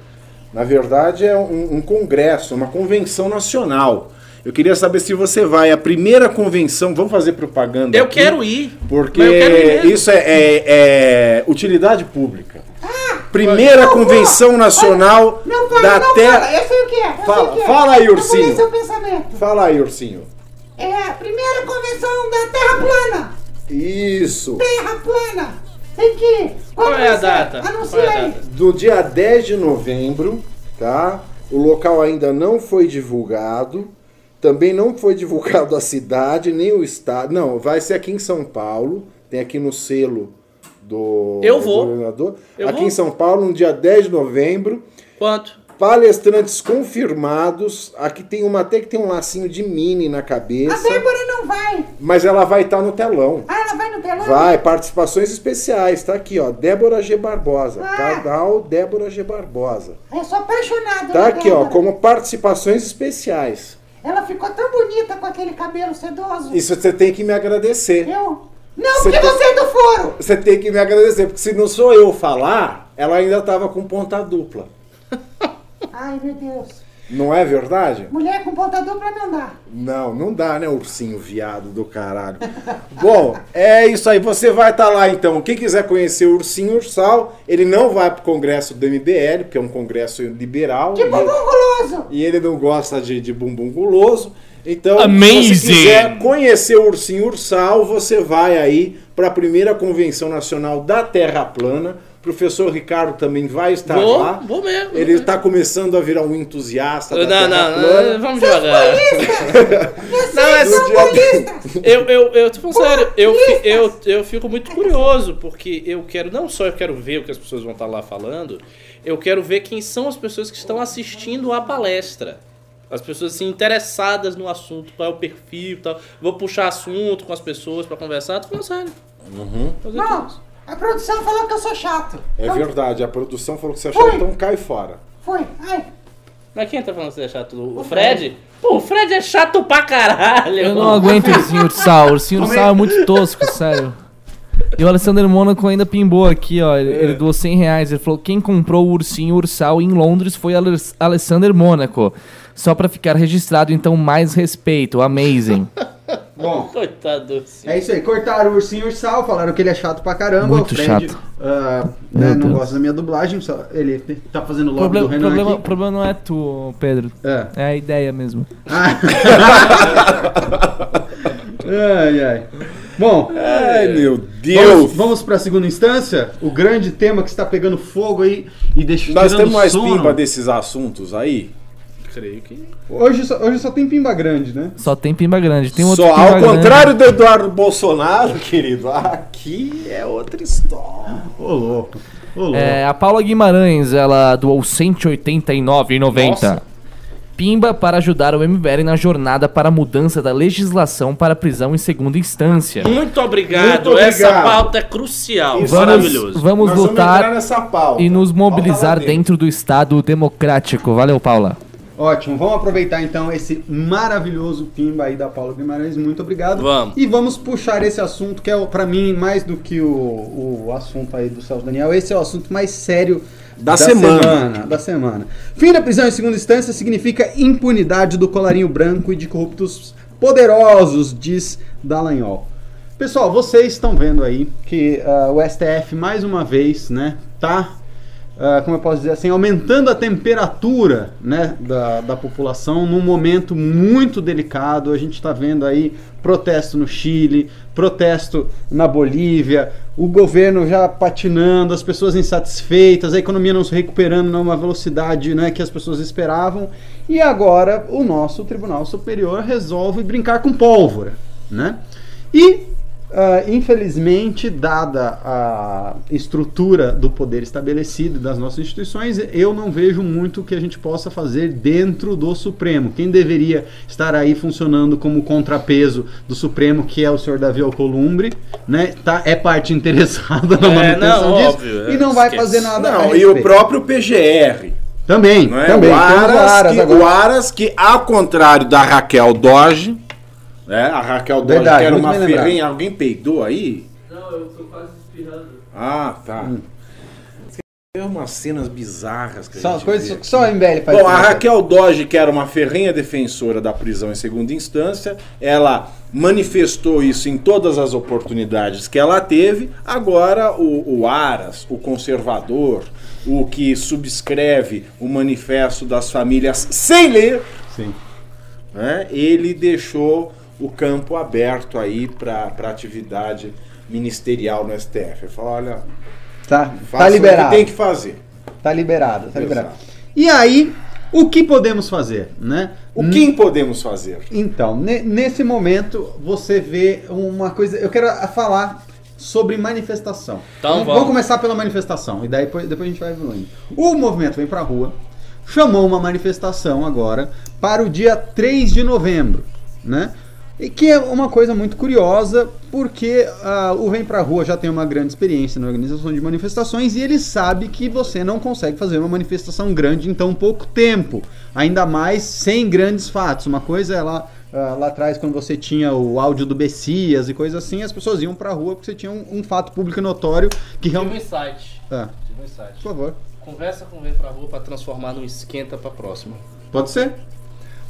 Na verdade, é um, um congresso, uma convenção nacional. Eu queria saber se você vai. A primeira convenção, vamos fazer propaganda. Eu aqui, quero ir. Porque quero ir isso é, é- é utilidade pública. Primeira Não, convenção nacional Não fala, da não Terra. fala! Eu sei o que é! Eu Fala- sei o que é. fala aí, ursinho. seu pensamento. Fala aí, ursinho. É a primeira convenção da Terra plana! Isso. Terra plana! Tem que! Qual é a data? Anuncia Qual é a aí! data? Do dia 10 de novembro, tá? O local ainda não foi divulgado. Também não foi divulgado a cidade, nem o estado. Não, vai ser aqui em São Paulo. Tem aqui no selo do Eu vou. governador. Eu aqui vou. em São Paulo, no dia 10 de novembro. Quanto? Palestrantes confirmados. Aqui tem uma até que tem um lacinho de mini na A cabeça. Débora não vai! Mas ela vai estar no telão. Ah, ela vai no telão? Vai, participações especiais, tá aqui, ó. Débora G. Barbosa. Ah. Canal Débora G. Barbosa. Eu sou apaixonada Tá aqui, ó, Débora. como participações especiais. Ela ficou tão bonita com aquele cabelo sedoso. Isso você tem que me agradecer. Eu? Não, Você porque tem- você é do foro! Você tem que me agradecer, porque se não sou eu falar, ela ainda tava com ponta dupla. Ai, meu Deus. Não é verdade? Mulher com ponta dupla não dá. Não, não dá, né, ursinho viado do caralho. Bom, é isso aí. Você vai estar lá então. Quem quiser conhecer o Ursinho Ursal, ele não vai pro congresso do MBL, porque é um congresso liberal. De e- bumbum guloso! e ele não gosta de, de bumbum guloso. Então, Amazing. se você quiser conhecer o Ursinho Ursal, você vai aí para a primeira convenção nacional da Terra Plana. O professor Ricardo também vai estar Vou, lá. vou mesmo. Ele está começando a virar um entusiasta Não, da não, não, Plana. vamos devagar. Vocês Não, é bolistas! Eu, eu, eu tô falando sério, eu, eu, eu fico muito curioso, porque eu quero, não só eu quero ver o que as pessoas vão estar lá falando, eu quero ver quem são as pessoas que estão assistindo a palestra. As pessoas assim, interessadas no assunto, qual é o perfil e tal. Vou puxar assunto com as pessoas pra conversar, tô falando sério. Fazer Bom, tudo isso. A produção falou que eu sou chato. É Então, verdade, a produção falou que você Foi. achou, então cai fora. Foi. Ai, Mas quem tá falando que você é chato? O Fred? Pô, o Fred é chato pra caralho. Eu não aguento o ursinho ursal. O ursinho ursal é muito tosco, sério. E o Alessandro Mônaco ainda pimbou aqui, ó. Ele, ele doou 100 reais. Ele falou: quem comprou o ursinho ursal em Londres foi Ales- Alessandro Mônaco. Só pra ficar registrado, então, mais respeito. Amazing. Bom, Coitado. do senhor. é isso aí. Cortaram o ursinho ursal, falaram que ele é chato pra caramba. Muito o Fred, chato. ah, Meu né, não Deus. gosta da minha dublagem, só ele tá fazendo O lobby problema, do Renan problema, aqui. problema não é tu, Pedro. É. É a ideia mesmo. ai, ai. Bom, Ai, meu vamos, Deus! vamos pra segunda instância? O grande tema que está pegando fogo aí e deixa Nós temos mais sono. pimba desses assuntos aí? Creio que. Hoje só, hoje só tem pimba grande, né? Só tem pimba grande. Tem outro Só pimba ao grande. contrário do Eduardo Bolsonaro, querido, aqui é outra história. Ô, louco. Ô, louco. É, a Paula Guimarães, ela doou 189,90. Nossa. Pimba para ajudar o MBL na jornada para a mudança da legislação para prisão em segunda instância. Muito obrigado. Muito obrigado. Essa pauta é crucial. Isso. Maravilhoso. Vamos vamos lutar nessa pauta. e nos mobilizar dentro do Estado democrático. Valeu, Paula. Ótimo, vamos aproveitar então esse maravilhoso pimba aí da Paula Guimarães, muito obrigado. Vamos. E vamos puxar esse assunto que é para mim mais do que o, o assunto aí do Celso Daniel, esse é o assunto mais sério Da semana. Da semana. Fim da prisão em segunda instância significa impunidade do colarinho branco e de corruptos poderosos, diz Dallagnol. Pessoal, vocês estão vendo aí que ah, o STF mais uma vez, né, tá ah, como eu posso dizer assim, aumentando a temperatura né, da, da população num momento muito delicado. A gente está vendo aí protesto no Chile, protesto na Bolívia, o governo já patinando, as pessoas insatisfeitas, a economia não se recuperando numa velocidade né, que as pessoas esperavam. E agora o nosso Tribunal Superior resolve brincar com pólvora. Né? E ah, infelizmente, dada a estrutura do poder estabelecido das nossas instituições, eu não vejo muito o que a gente possa fazer dentro do Supremo. Quem deveria estar aí funcionando como contrapeso do Supremo, que é o senhor Davi Alcolumbre, né, tá, é parte interessada na É, manutenção não, disso óbvio, e não vai esquece. fazer nada a Não, e o próprio PGR. Também, Não é? também. o, Aras, Aras que, agora. o Aras, que ao contrário da Raquel Doge, né? a Raquel Doge Verdade, que era uma ferrenha. Alguém peidou aí? Não, eu tô quase espirrando. Ah, tá. Hum. Tem umas cenas bizarras que a Só, gente coisa vê que só o MBL faz. Bom, a? Raquel Doge, que era uma ferrenha defensora da prisão em segunda instância, ela manifestou isso em todas as oportunidades que ela teve. Agora, o, o Aras, o conservador, o que subscreve o manifesto das famílias sem ler, Sim. né, ele deixou o campo aberto aí para atividade ministerial no STF. Ele falou: olha, Tá, tá o liberado. que tem que fazer. Tá liberado, tá Exato. liberado. E aí, o que podemos fazer, né? O que podemos fazer? Então, ne- nesse momento, você vê uma coisa. Eu quero a- falar sobre manifestação. Então, vamos, vamos. começar pela manifestação e daí depois, depois a gente vai evoluindo. O movimento Vem Pra Rua chamou uma manifestação agora para o dia 3 de novembro, né? E que é uma coisa muito curiosa, porque ah, o Vem Pra Rua já tem uma grande experiência na organização de manifestações e ele sabe que você não consegue fazer uma manifestação grande em tão pouco tempo, ainda mais sem grandes fatos. Uma coisa é lá, ah, lá atrás, quando você tinha o áudio do Bessias e coisa assim, as pessoas iam pra rua porque você tinha um, um fato público notório que Tive um realmente. insight. Ah, Tive um insight. por favor. Conversa com o Vem Pra Rua pra transformar num esquenta pra próxima. Pode ser?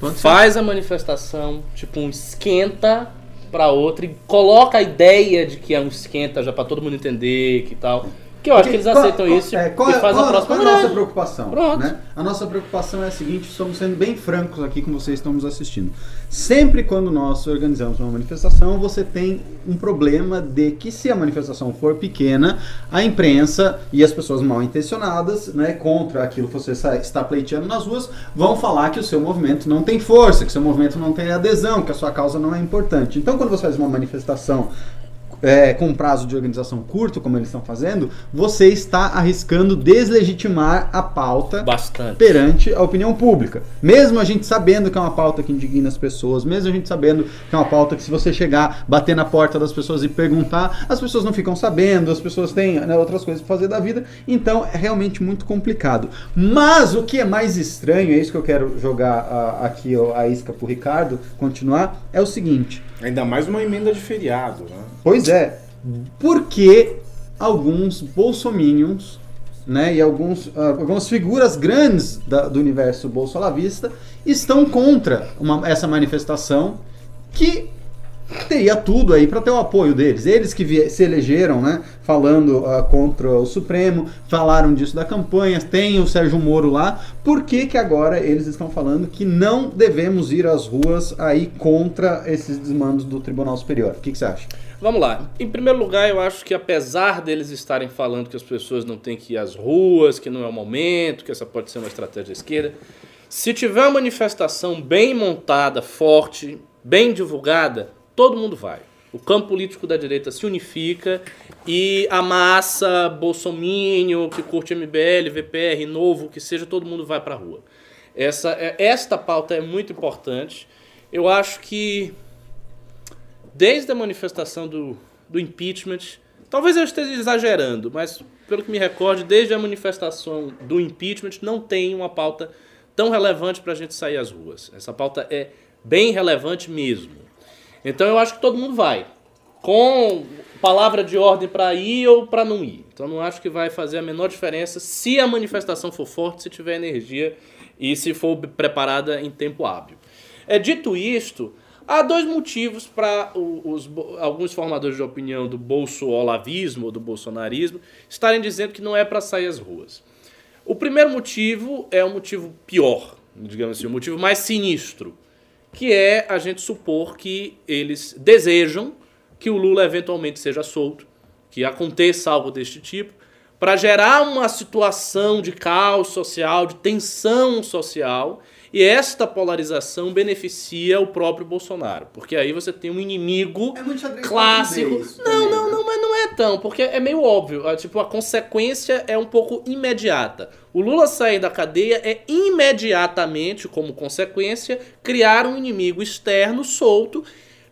Pode ser. Faz a manifestação, tipo um esquenta pra outra e coloca a ideia de que é um esquenta já pra todo mundo entender que tal. Que eu acho que eles Qual- aceitam qual- isso é, e qual é- faz qual a é- próxima qual é a nossa preocupação? Né? A nossa preocupação é a seguinte: estamos sendo bem francos aqui com vocês que estão nos assistindo. Sempre quando nós organizamos uma manifestação, você tem um problema de que, se a manifestação for pequena, a imprensa e as pessoas mal intencionadas, né, contra aquilo que você está pleiteando nas ruas, vão falar que o seu movimento não tem força, que o seu movimento não tem adesão, que a sua causa não é importante. Então, quando você faz uma manifestação é, com um prazo de organização curto, como eles estão fazendo, você está arriscando deslegitimar a pauta Bastante. perante a opinião pública. Mesmo a gente sabendo que é uma pauta que indigna as pessoas, mesmo a gente sabendo que é uma pauta que se você chegar, bater na porta das pessoas e perguntar, as pessoas não ficam sabendo, as pessoas têm né, outras coisas para fazer da vida, então é realmente muito complicado. Mas o que é mais estranho, é isso que eu quero jogar ah, aqui ó, a isca pro Ricardo continuar, é o seguinte. Ainda mais uma emenda de feriado, né? Pois é, porque alguns bolsominions, né, e alguns, ah, algumas figuras grandes da- do universo bolsolavista estão contra uma- essa manifestação que teria tudo aí para ter o apoio deles. Eles que se elegeram, né, falando ah, contra o Supremo, falaram disso da campanha, tem o Sérgio Moro lá. Por que que agora eles estão falando que não devemos ir às ruas aí contra esses desmandos do Tribunal Superior? O que, que você acha? Vamos lá. Em primeiro lugar, eu acho que apesar deles estarem falando que as pessoas não têm que ir às ruas, que não é o momento, que essa pode ser uma estratégia da esquerda, se tiver uma manifestação bem montada, forte, bem divulgada, todo mundo vai. O campo político da direita se unifica e a massa bolsomínio, que curte MBL, VPR, novo, que seja, todo mundo vai pra rua. Essa, é- esta pauta é muito importante. Eu acho que desde a manifestação do, do impeachment, talvez eu esteja exagerando, mas pelo que me recordo, desde a manifestação do impeachment não tem uma pauta tão relevante para a gente sair às ruas. Essa pauta é bem relevante mesmo. Então eu acho que todo mundo vai. Com palavra de ordem para ir ou para não ir. Então não acho que vai fazer a menor diferença se a manifestação for forte, se tiver energia e se for preparada em tempo hábil. É dito isto, há dois motivos para alguns formadores de opinião do bolso-olavismo ou do bolsonarismo estarem dizendo que não é para sair às ruas. O primeiro motivo é um motivo pior, digamos assim, o motivo mais sinistro, que é a gente supor que eles desejam que o Lula eventualmente seja solto, que aconteça algo deste tipo, para gerar uma situação de caos social, de tensão social, e esta polarização beneficia o próprio Bolsonaro, porque aí você tem um inimigo É clássico. 4D isso Não, não, né? não, mas não é tão, porque é meio óbvio. Ah, Tipo, a consequência é um pouco imediata. O Lula sair da cadeia é imediatamente, como consequência, criar um inimigo externo solto,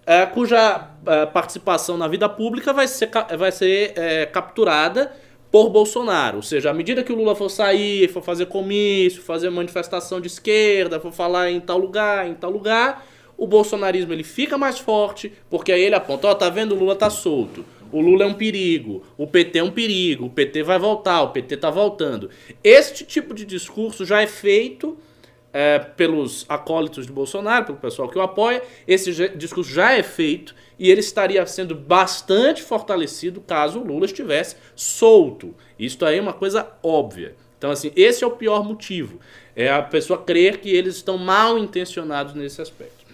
eh, cuja eh, participação na vida pública vai ser, vai ser eh, capturada por Bolsonaro. Ou seja, à medida que o Lula for sair, for fazer comício, fazer manifestação de esquerda, for falar em tal lugar, em tal lugar, o bolsonarismo ele fica mais forte, porque aí ele aponta, ó, tá vendo, o Lula tá solto. O Lula é um perigo, o PT é um perigo, o PT vai voltar, o PT tá voltando. Este tipo de discurso já é feito é, pelos acólitos de Bolsonaro, pelo pessoal que o apoia. Esse discurso já é feito e ele estaria sendo bastante fortalecido caso o Lula estivesse solto. Isso aí é uma coisa óbvia. Então, assim, esse é o pior motivo. É a pessoa crer que eles estão mal intencionados nesse aspecto.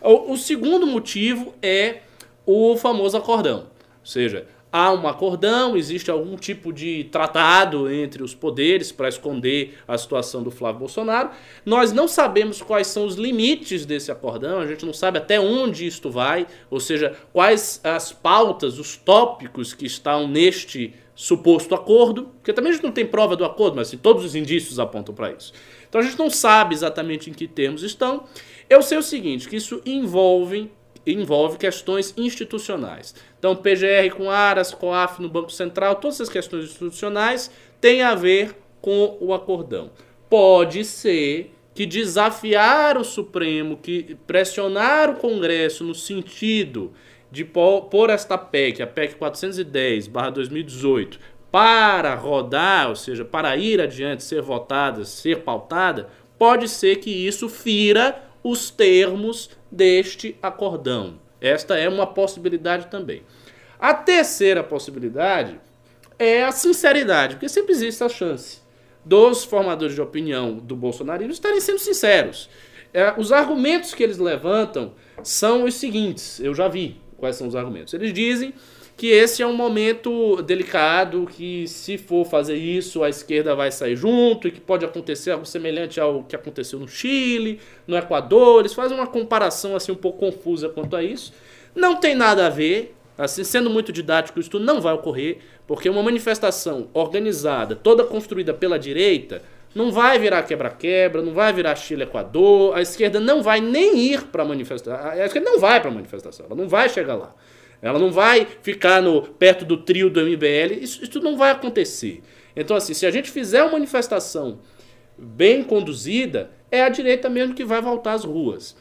O, o segundo motivo é o famoso acordão. Ou seja, há um acordão, existe algum tipo de tratado entre os poderes para esconder a situação do Flávio Bolsonaro. Nós não sabemos quais são os limites desse acordão, a gente não sabe até onde isto vai, ou seja, quais as pautas, os tópicos que estão neste suposto acordo, porque também a gente não tem prova do acordo, mas assim, todos os indícios apontam para isso. Então a gente não sabe exatamente em que termos estão. Eu sei o seguinte, que isso envolve envolve questões institucionais. Então, PGR com Aras, COAF no Banco Central, todas essas questões institucionais têm a ver com o acordão. Pode ser que desafiar o Supremo, que pressionar o Congresso no sentido de pô- pôr esta PEC, a PEC 410/2018, para rodar, ou seja, para ir adiante, ser votada, ser pautada, pode ser que isso fira os termos deste acordão. Esta é uma possibilidade também. A terceira possibilidade é a sinceridade, porque sempre existe a chance dos formadores de opinião do bolsonarismo estarem sendo sinceros. É, os argumentos que eles levantam são os seguintes, eu já vi quais são os argumentos. Eles dizem que esse é um momento delicado, que se for fazer isso, a esquerda vai sair junto, e que pode acontecer algo semelhante ao que aconteceu no Chile, no Equador. Eles fazem uma comparação assim um pouco confusa quanto a isso. Não tem nada a ver, assim, sendo muito didático, isso não vai ocorrer, porque uma manifestação organizada, toda construída pela direita, não vai virar quebra-quebra, não vai virar Chile-Equador, a esquerda não vai nem ir para a manifestação, a esquerda não vai para a manifestação, ela não vai chegar lá. Ela não vai ficar no, perto do trio do MBL, isso, isso não vai acontecer. Então, assim, se a gente fizer uma manifestação bem conduzida, é a direita mesmo que vai voltar às ruas.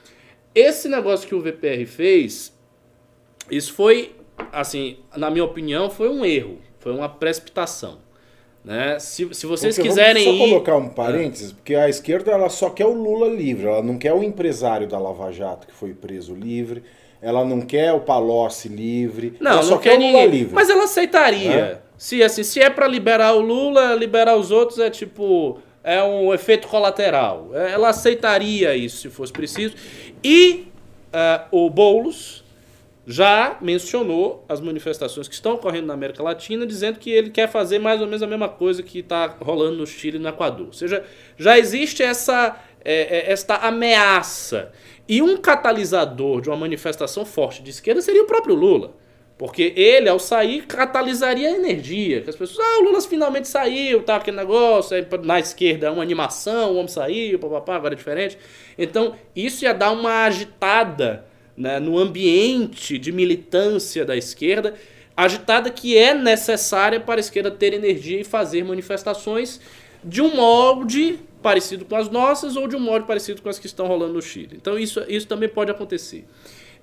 Esse negócio que o VPR fez, isso foi, assim, na minha opinião, foi um erro, foi uma precipitação. Né? Se, se vocês Porque quiserem vamos só ir. colocar um parênteses, porque a esquerda ela só quer o Lula livre, ela não quer o empresário da Lava Jato que foi preso livre, ela não quer o Palocci livre, Não, ela não só quer quer o Lula ninguém. livre. Mas ela aceitaria. É. Se assim, se é pra liberar o Lula, liberar os outros é tipo é um efeito colateral. É, Ela aceitaria isso se fosse preciso. E ah, o Boulos já mencionou as manifestações que estão ocorrendo na América Latina, dizendo que ele quer fazer mais ou menos a mesma coisa que está rolando no Chile e no Equador. Ou seja, já existe essa, é, é, esta ameaça. E um catalisador de uma manifestação forte de esquerda seria o próprio Lula. Porque ele, ao sair, catalisaria a energia. Que as pessoas, ah, o Lula finalmente saiu, tá aquele negócio, aí na esquerda é uma animação, o homem saiu, papapá, agora é diferente. Então, isso ia dar uma agitada né, no ambiente de militância da esquerda, agitada que é necessária para a esquerda ter energia e fazer manifestações de um molde parecido com as nossas ou de um molde parecido com as que estão rolando no Chile. Então, isso, isso também pode acontecer.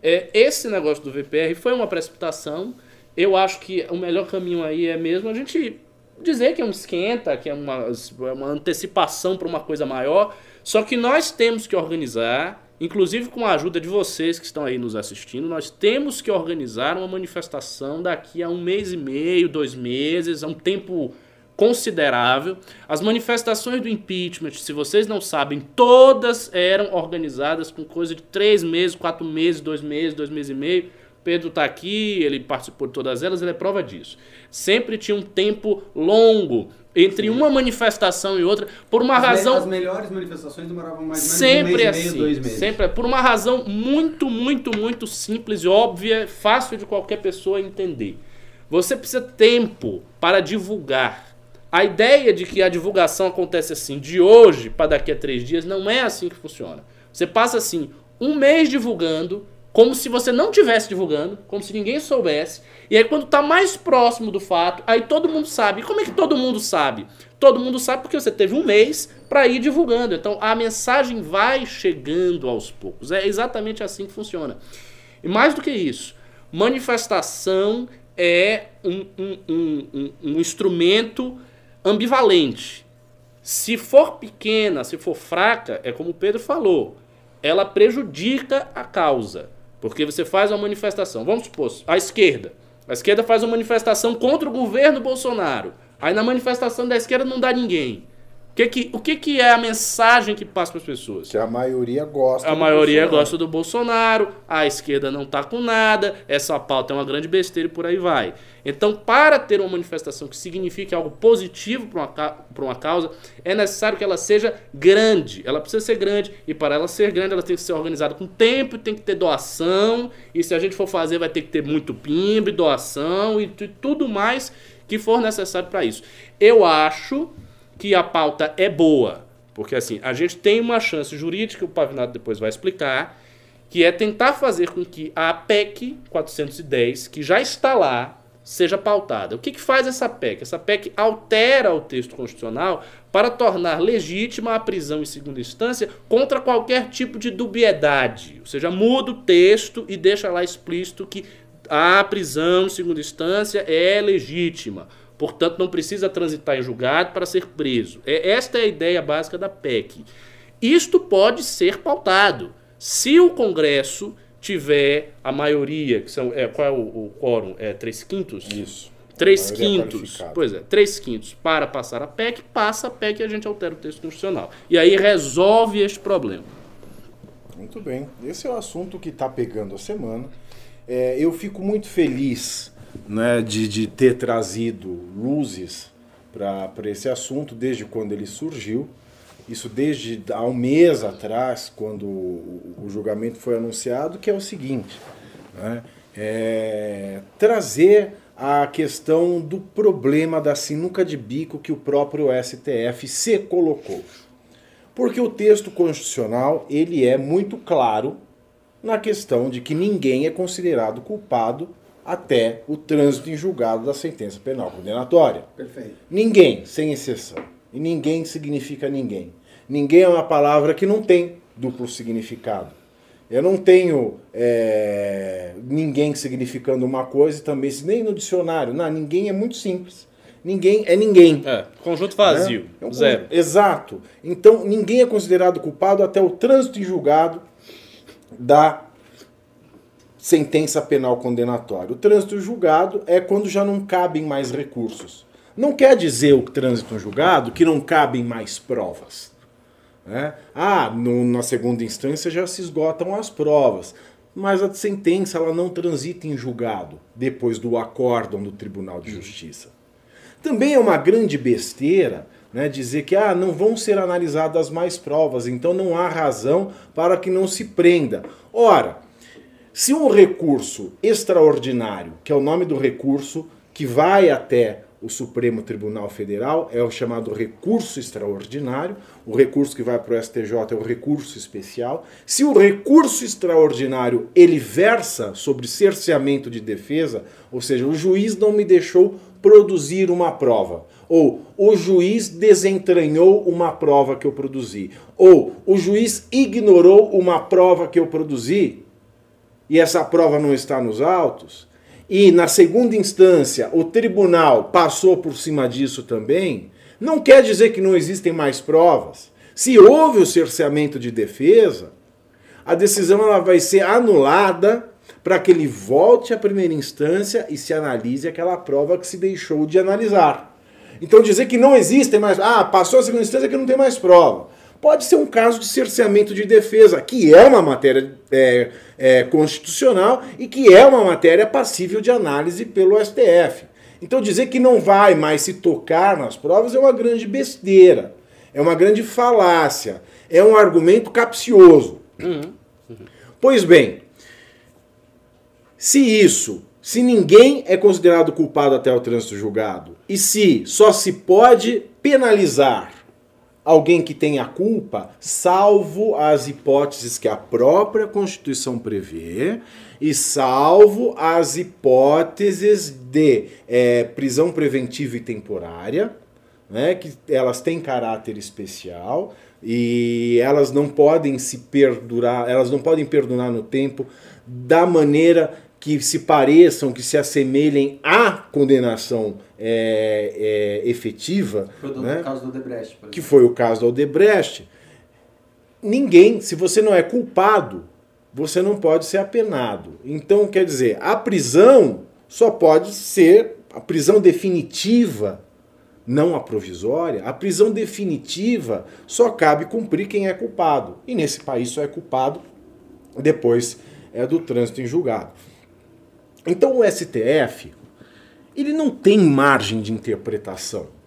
É, esse negócio do VPR foi uma precipitação. Eu acho que o melhor caminho aí é mesmo a gente dizer que é um esquenta, que é uma, uma antecipação para uma coisa maior. Só que nós temos que organizar, inclusive com a ajuda de vocês que estão aí nos assistindo, nós temos que organizar uma manifestação daqui a um mês e meio, dois meses, a um tempo considerável. As manifestações do impeachment, se vocês não sabem, todas eram organizadas com coisa de três meses, quatro meses, dois meses, dois meses e meio. Pedro está aqui, ele participou de todas elas, ele é prova disso. Sempre tinha um tempo longo entre Sim. uma manifestação e outra, por uma as razão. Me, as melhores manifestações demoravam mais ou menos sempre um mês assim, e meio, dois meses. Sempre, por uma razão muito, muito, muito simples e óbvia, fácil de qualquer pessoa entender. Você precisa tempo para divulgar a ideia de que a divulgação acontece assim, de hoje para daqui a três dias, não é assim que funciona. Você passa assim, um mês divulgando, como se você não tivesse divulgando, como se ninguém soubesse. E aí quando está mais próximo do fato, aí todo mundo sabe. E como é que todo mundo sabe? Todo mundo sabe porque você teve um mês para ir divulgando. Então a mensagem vai chegando aos poucos. É exatamente assim que funciona. E mais do que isso, manifestação é um, um, um, um instrumento ambivalente. Se for pequena, se for fraca, é como o Pedro falou, ela prejudica a causa. Porque você faz uma manifestação, vamos supor, a esquerda. A esquerda faz uma manifestação contra o governo Bolsonaro. Aí na manifestação da esquerda não dá ninguém que que, o que, que é a mensagem que passa para as pessoas? Que a maioria gosta A maioria Bolsonaro. gosta do Bolsonaro, a esquerda não está com nada, essa pauta é uma grande besteira e por aí vai. Então, para ter uma manifestação que signifique algo positivo para uma, uma causa, é necessário que ela seja grande. Ela precisa ser grande, e para ela ser grande, ela tem que ser organizada com tempo, tem que ter doação, e se a gente for fazer, vai ter que ter muito pimba, doação e tudo mais que for necessário para isso. Eu acho que a pauta é boa. Porque assim, a gente tem uma chance jurídica, o Pavinato depois vai explicar, que é tentar fazer com que a PEC 410, que já está lá, seja pautada. O que, que faz essa PEC? Essa PEC altera o texto constitucional para tornar legítima a prisão em segunda instância contra qualquer tipo de dubiedade. Ou seja, muda o texto e deixa lá explícito que a prisão em segunda instância é legítima. Portanto, não precisa transitar em julgado para ser preso. É, esta é a ideia básica da PEC. Isto pode ser pautado se o Congresso tiver a maioria, que são, é, qual é o, o quórum? É três quintos? Isso. Três quintos. Pois é, três quintos para passar a PEC, passa a PEC e a gente altera o texto constitucional. E aí resolve este problema. Muito bem. Esse é o assunto que está pegando a semana. É, eu fico muito feliz né, de, de ter trazido luzes para esse assunto desde quando ele surgiu. Isso desde há um mês atrás, quando o, julgamento foi anunciado, que é o seguinte: né, é, trazer a questão do problema da sinuca de bico que o próprio STF se colocou. Porque o texto constitucional ele é muito claro na questão de que ninguém é considerado culpado até o trânsito em julgado da sentença penal condenatória. Perfeito. Ninguém, sem exceção. E ninguém significa ninguém. Ninguém é uma palavra que não tem duplo significado. Eu não tenho é, ninguém significando uma coisa e também, nem no dicionário. Não, ninguém é muito simples. Ninguém é ninguém. É, conjunto vazio, é um zero. Exato. Então, ninguém é considerado culpado até o trânsito em julgado da sentença penal condenatória. O trânsito julgado é quando já não cabem mais recursos. Não quer dizer o trânsito julgado que não cabem mais provas. Né? Ah, no, na segunda instância já se esgotam as provas, mas a sentença ela não transita em julgado depois do acórdão do Tribunal de Justiça. Também é uma grande besteira né, dizer que ah, não vão ser analisadas mais provas, então não há razão para que não se prenda. Ora, Se um recurso extraordinário, que é o nome do recurso que vai até o Supremo Tribunal Federal, é o chamado recurso extraordinário, o recurso que vai para o STJ é o recurso especial. Se o recurso extraordinário ele versa sobre cerceamento de defesa, ou seja, o juiz não me deixou produzir uma prova, ou o juiz desentranhou uma prova que eu produzi, ou o juiz ignorou uma prova que eu produzi, e essa prova não está nos autos, e na segunda instância o tribunal passou por cima disso também, não quer dizer que não existem mais provas. Se houve o cerceamento de defesa, a decisão ela vai ser anulada para que ele volte à primeira instância e se analise aquela prova que se deixou de analisar. Então dizer que não existem mais, ah, passou a segunda instância que não tem mais prova pode ser um caso de cerceamento de defesa, que é uma matéria é, é, constitucional e que é uma matéria passível de análise pelo STF. Então dizer que não vai mais se tocar nas provas é uma grande besteira, é uma grande falácia, é um argumento capcioso. Uhum. Uhum. Pois bem, se isso, se ninguém é considerado culpado até o trânsito julgado, e se só se pode penalizar alguém que tenha culpa, salvo as hipóteses que a própria Constituição prevê e salvo as hipóteses de é, prisão preventiva e temporária, né, que elas têm caráter especial e elas não podem se perdurar, elas não podem perdurar no tempo da maneira que se pareçam, que se assemelhem à condenação é, é, efetiva. Foi do né? caso do Odebrecht. que foi o caso do Odebrecht. Ninguém, se você não é culpado, você não pode ser apenado. Então, quer dizer, a prisão só pode ser a prisão definitiva, não a provisória. A prisão definitiva só cabe cumprir quem é culpado. E nesse país só é culpado depois é do trânsito em julgado. Então o STF, ele não tem margem de interpretação.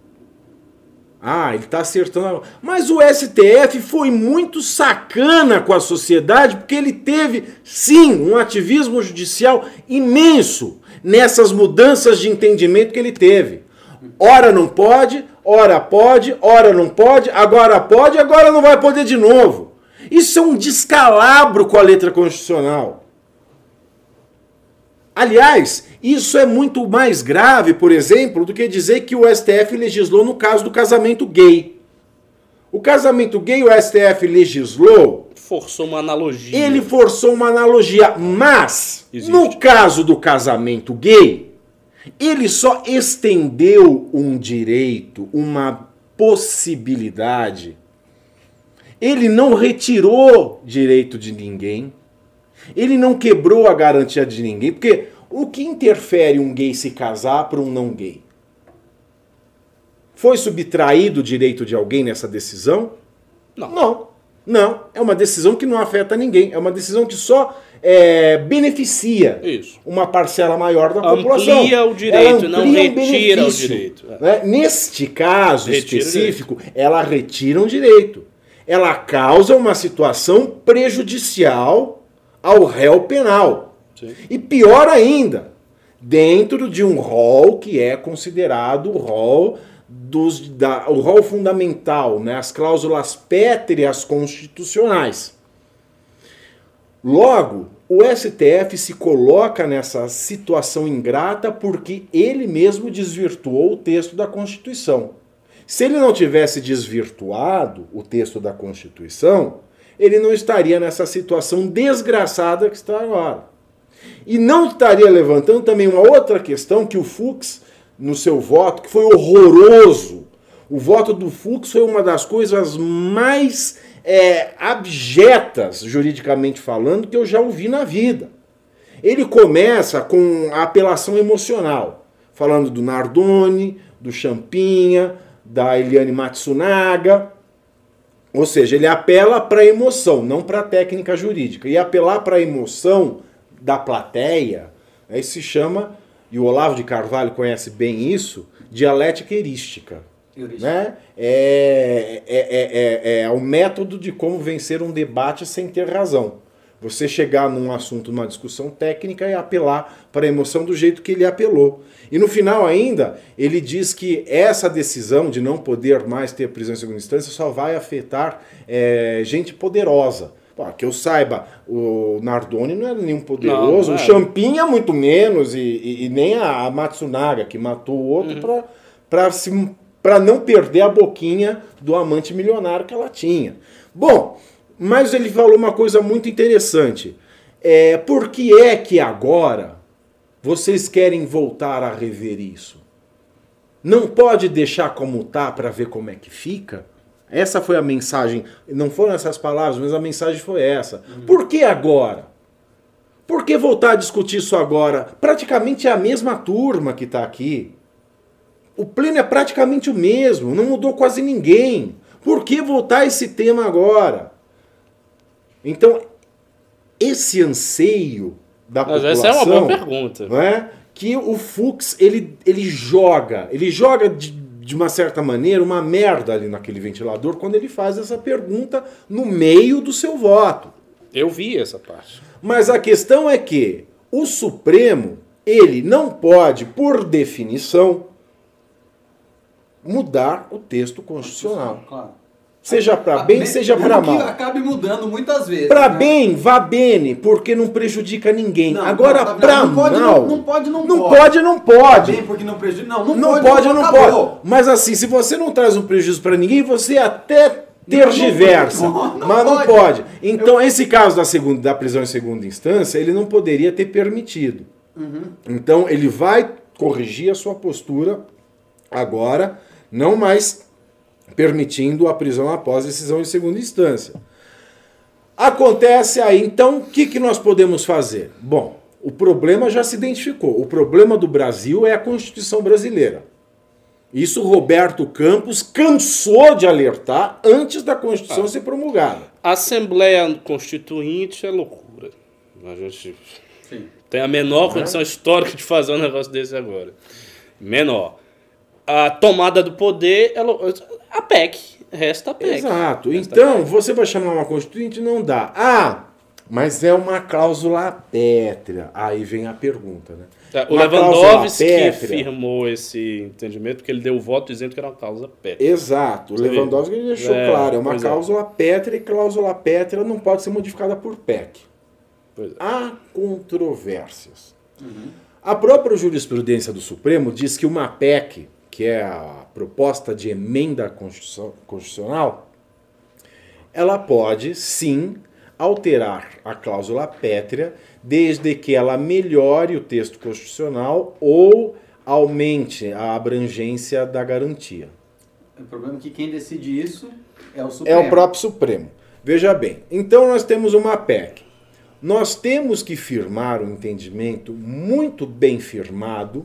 Ah, ele está acertando. Mas o STF foi muito sacana com a sociedade, porque ele teve, sim, um ativismo judicial imenso nessas mudanças de entendimento que ele teve. Ora não pode, ora pode, ora não pode, agora pode, agora não vai poder de novo. Isso é um descalabro com a letra constitucional. Aliás, isso é muito mais grave, por exemplo, do que dizer que o STF legislou no caso do casamento gay. O casamento gay, o STF legislou, Forçou uma analogia. ele forçou uma analogia, mas Existe. no caso do casamento gay, ele só estendeu um direito, uma possibilidade. Ele não retirou direito de ninguém. Ele não quebrou a garantia de ninguém, porque o que interfere um gay se casar para um não gay? Foi subtraído o direito de alguém nessa decisão? Não. Não. Não. É uma decisão que não afeta ninguém. É uma decisão que só é, beneficia Isso. uma parcela maior da Amplia população. o direito, não amplia o retira o benefício, direito. É. né? Neste caso Retira o específico, ela retira um direito. Ela causa uma situação prejudicial ao réu penal. Sim. E pior ainda, dentro de um rol que é considerado o rol dos, da, o rol fundamental, né, as cláusulas pétreas constitucionais. Logo, o STF se coloca nessa situação ingrata porque ele mesmo desvirtuou o texto da Constituição. Se ele não tivesse desvirtuado o texto da Constituição, ele não estaria nessa situação desgraçada que está agora. E não estaria levantando também uma outra questão que o Fux, no seu voto, que foi horroroso. O voto do Fux foi uma das coisas mais é, abjetas, juridicamente falando, que eu já ouvi na vida. Ele começa com a apelação emocional, falando do Nardoni, do Champinha, da Eliane Matsunaga. Ou seja, ele apela para a emoção, não para a técnica jurídica. E apelar para a emoção da plateia, aí se chama, e o Olavo de Carvalho conhece bem isso, dialética heurística. Heurística. Né? É, é, é, é, é o método de como vencer um debate sem ter razão. Você chegar num assunto, numa discussão técnica e apelar para a emoção do jeito que ele apelou. E no final ainda, ele diz que essa decisão de não poder mais ter prisão em segunda instância só vai afetar é, gente poderosa. Pô, que eu saiba, o Nardoni não era nenhum poderoso, Não, o não era. Champinha muito menos, e, e- e nem a, Matsunaga, que matou o outro se para não perder a boquinha do amante milionário que ela tinha. Bom, mas ele falou uma coisa muito interessante. É, por que é que agora vocês querem voltar a rever isso? Não pode deixar como tá para ver como é que fica? Essa foi a mensagem. Não foram essas palavras, mas a mensagem foi essa. Por que agora? Por que voltar a discutir isso agora? Praticamente é a mesma turma que está aqui. O pleno é praticamente o mesmo, não mudou quase ninguém. Por que voltar esse tema agora? Então, esse anseio da Mas população, essa é uma boa pergunta. não é? Que o Fux ele, ele joga, ele joga de, de uma certa maneira uma merda ali naquele ventilador quando ele faz essa pergunta no meio do seu voto. Eu vi essa parte. Mas a questão é que o Supremo, ele não pode, por definição, mudar o texto constitucional. Claro. Seja para bem, seja para Que mal. acabe mudando muitas vezes. Para né? bem, vá bene, porque não prejudica ninguém. Não, Agora, não, para não pode, mal, não, não pode, não, não pode. pode, não pode. Bem, porque não prejudica. Não, não, Não pode, pode, não pode. Mas assim, se você não traz um prejuízo para ninguém, você até tergiversa. Não, não mas não pode. pode. Então, esse caso da, segunda, da prisão em segunda instância, ele não poderia ter permitido. Uhum. Então, ele vai corrigir a sua postura agora, não mais permitindo a prisão após decisão em segunda instância. Acontece aí, então, o que, que nós podemos fazer? Bom, o problema já se identificou. O problema do Brasil é a Constituição brasileira. Isso Roberto Campos cansou de alertar antes da Constituição ser promulgada. A Assembleia Constituinte é loucura. A gente Sim. tem a menor condição histórica de fazer um negócio desse agora. Menor. A tomada do poder é lou- a PEC. Resta a PEC. Exato. Resta Então, você vai chamar uma Constituinte? Não dá. Ah, mas é uma cláusula pétrea. Aí vem a pergunta, né? Tá, O Lewandowski cláusula pétrea. firmou esse entendimento porque ele deu o voto dizendo que era uma causa pétrea. Exato. O Lewandowski deixou É, claro. É uma é. cláusula pétrea e cláusula pétrea não pode ser modificada por PEC. É. Há controvérsias. A própria jurisprudência do Supremo diz que uma PEC, que é a proposta de emenda constitucional, ela pode sim alterar a cláusula pétrea, desde que ela melhore o texto constitucional ou aumente a abrangência da garantia. O problema é que quem decide isso é o É Supremo. o próprio Supremo. Veja bem, então nós temos uma PEC. Nós temos que firmar um entendimento muito bem firmado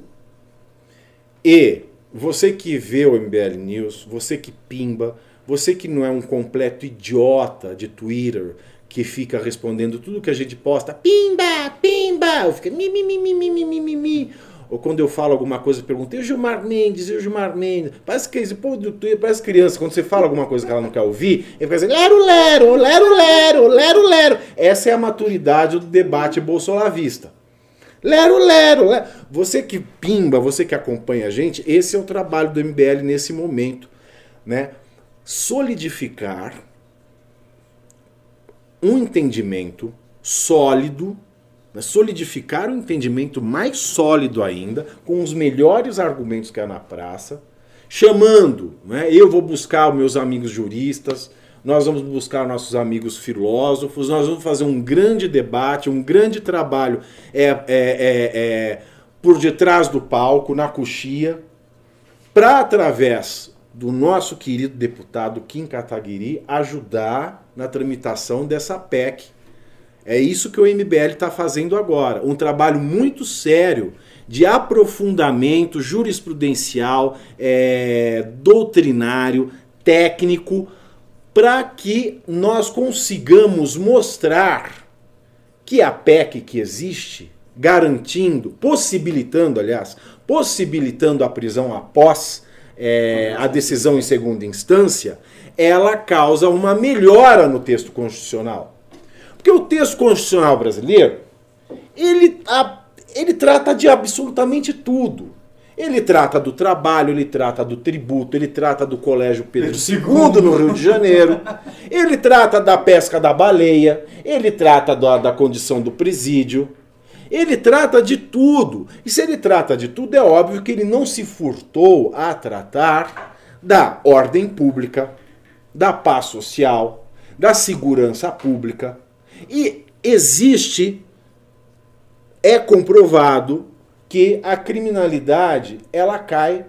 e você que vê o MBL News, você que pimba, você que não é um completo idiota de Twitter que fica respondendo tudo que a gente posta, pimba, pimba, ou fica mi, mi, mi, mi, mi, mi, mi, mi. Ou quando eu falo alguma coisa, pergunta, e o Gilmar Mendes, e o Gilmar Mendes? Parece que esse povo do Twitter, parece criança, quando você fala alguma coisa que ela não quer ouvir, ele fica assim, lero, lero, lero, lero, lero, lero. Essa é a maturidade do debate bolsolavista. Lero, lero, lero. Você que pimba, você que acompanha a gente, esse é o trabalho do MBL nesse momento, né? Solidificar um entendimento sólido, né? solidificar um entendimento mais sólido ainda, com os melhores argumentos que há na praça, chamando, né? eu vou buscar os meus amigos juristas, nós vamos buscar nossos amigos filósofos, nós vamos fazer um grande debate, um grande trabalho é, é, é, é, por detrás do palco, na coxia, para através do nosso querido deputado Kim Kataguiri ajudar na tramitação dessa PEC. É isso que o MBL está fazendo agora. Um trabalho muito sério de aprofundamento jurisprudencial, é, doutrinário, técnico, para que nós consigamos mostrar que a PEC que existe, garantindo, possibilitando, aliás, possibilitando a prisão após é, a decisão em segunda instância, ela causa uma melhora no texto constitucional. Porque o texto constitucional brasileiro, ele, ele trata de absolutamente tudo. Ele trata do trabalho, ele trata do tributo, ele trata do Colégio Pedro II no Rio de Janeiro, ele trata da pesca da baleia, ele trata da, da condição do presídio, ele trata de tudo. E se ele trata de tudo, é óbvio que ele não se furtou a tratar da ordem pública, da paz social, da segurança pública. E existe, é comprovado que a criminalidade ela cai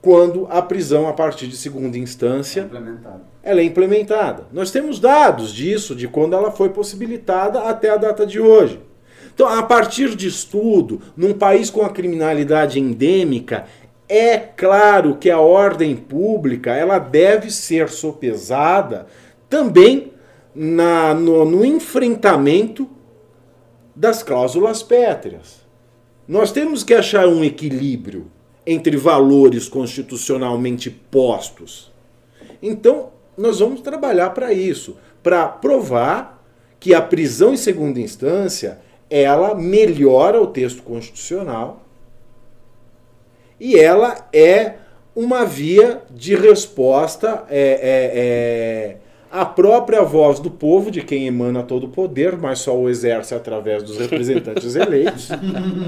quando a prisão a partir de segunda instância Implementado. ela é implementada. Nós temos dados disso, de quando ela foi possibilitada até a data de hoje. Então, a partir de estudo, num país com a criminalidade endêmica, é claro que a ordem pública ela deve ser sopesada também na, no, no enfrentamento das cláusulas pétreas. Nós temos que achar um equilíbrio entre valores constitucionalmente postos. Então, nós vamos trabalhar para isso, para provar que a prisão em segunda instância ela melhora o texto constitucional e ela é uma via de resposta é, é, é, à própria voz do povo, de quem emana todo o poder, mas só o exerce através dos representantes eleitos,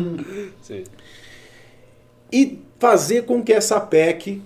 Sim. e fazer com que essa PEC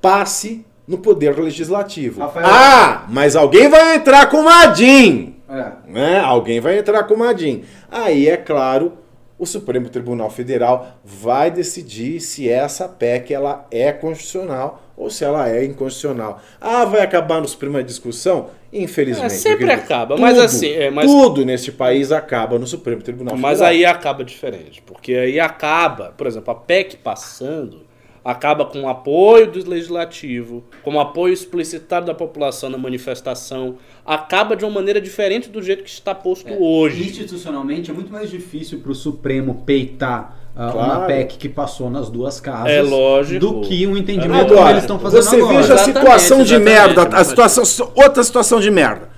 passe no poder legislativo. Rafael. Ah, mas alguém vai entrar com o Madim! É. né? Alguém vai entrar com o Madim. Aí, é claro, o Supremo Tribunal Federal vai decidir se essa PEC ela é constitucional ou se ela é inconstitucional. Ah, vai acabar no Supremo a discussão? Infelizmente. É, sempre acaba, mas assim, é, mas- Tudo neste país acaba no Supremo Tribunal Mas Federal. aí acaba diferente, porque aí acaba, por exemplo, a PEC passando, acaba com o apoio do legislativo, com o apoio explicitado da população na manifestação, acaba de uma maneira diferente do jeito que está posto É, hoje. Institucionalmente é muito mais difícil para o Supremo peitar ah, Claro. uma PEC que passou nas duas casas É lógico. do que um entendimento É Agora, eles estão fazendo você agora. veja a Exatamente, situação de exatamente, merda, a situação, outra situação de merda.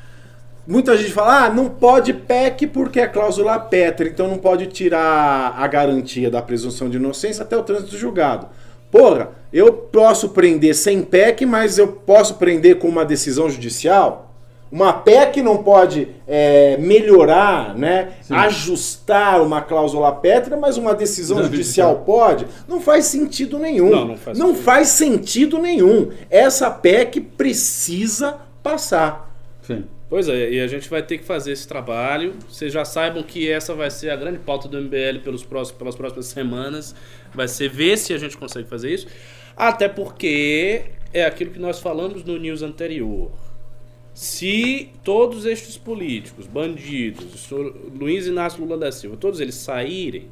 Muita gente fala, ah, não pode PEC porque é cláusula pétrea, então não pode tirar a garantia da presunção de inocência até o trânsito julgado. Porra, eu posso prender sem PEC, mas eu posso prender com uma decisão judicial? Uma PEC não pode é, melhorar, né, ajustar uma cláusula pétrea, mas uma decisão Não, judicial judicial. pode? Não faz sentido nenhum. Não, não faz sentido. faz sentido nenhum. Essa PEC precisa passar. Sim. Pois é, e a gente vai ter que fazer esse trabalho. Vocês já saibam que essa vai ser a grande pauta do MBL pelos próximos, pelas próximas semanas. Vai ser ver se a gente consegue fazer isso. Até porque é aquilo que nós falamos no news anterior. Se todos estes políticos, bandidos, Luiz Inácio Lula da Silva, todos eles saírem,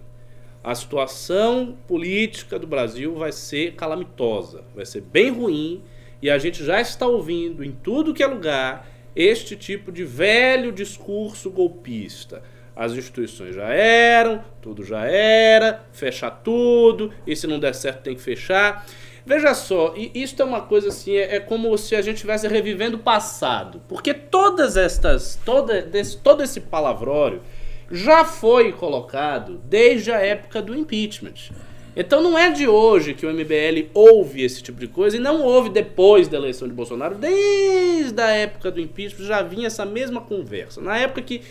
a situação política do Brasil vai ser calamitosa, vai ser bem ruim, e a gente já está ouvindo em tudo que é lugar este tipo de velho discurso golpista. As instituições já eram, tudo já era, fecha tudo, e se não der certo tem que fechar. Veja só, e isso é uma coisa assim, é, é como se a gente estivesse revivendo o passado. Porque todas estas, toda, desse, todo esse palavrório já foi colocado desde a época do impeachment. Então não é de hoje que o MBL ouve esse tipo de coisa e não ouve depois da eleição de Bolsonaro. Desde a época do impeachment já vinha essa mesma conversa. Na época que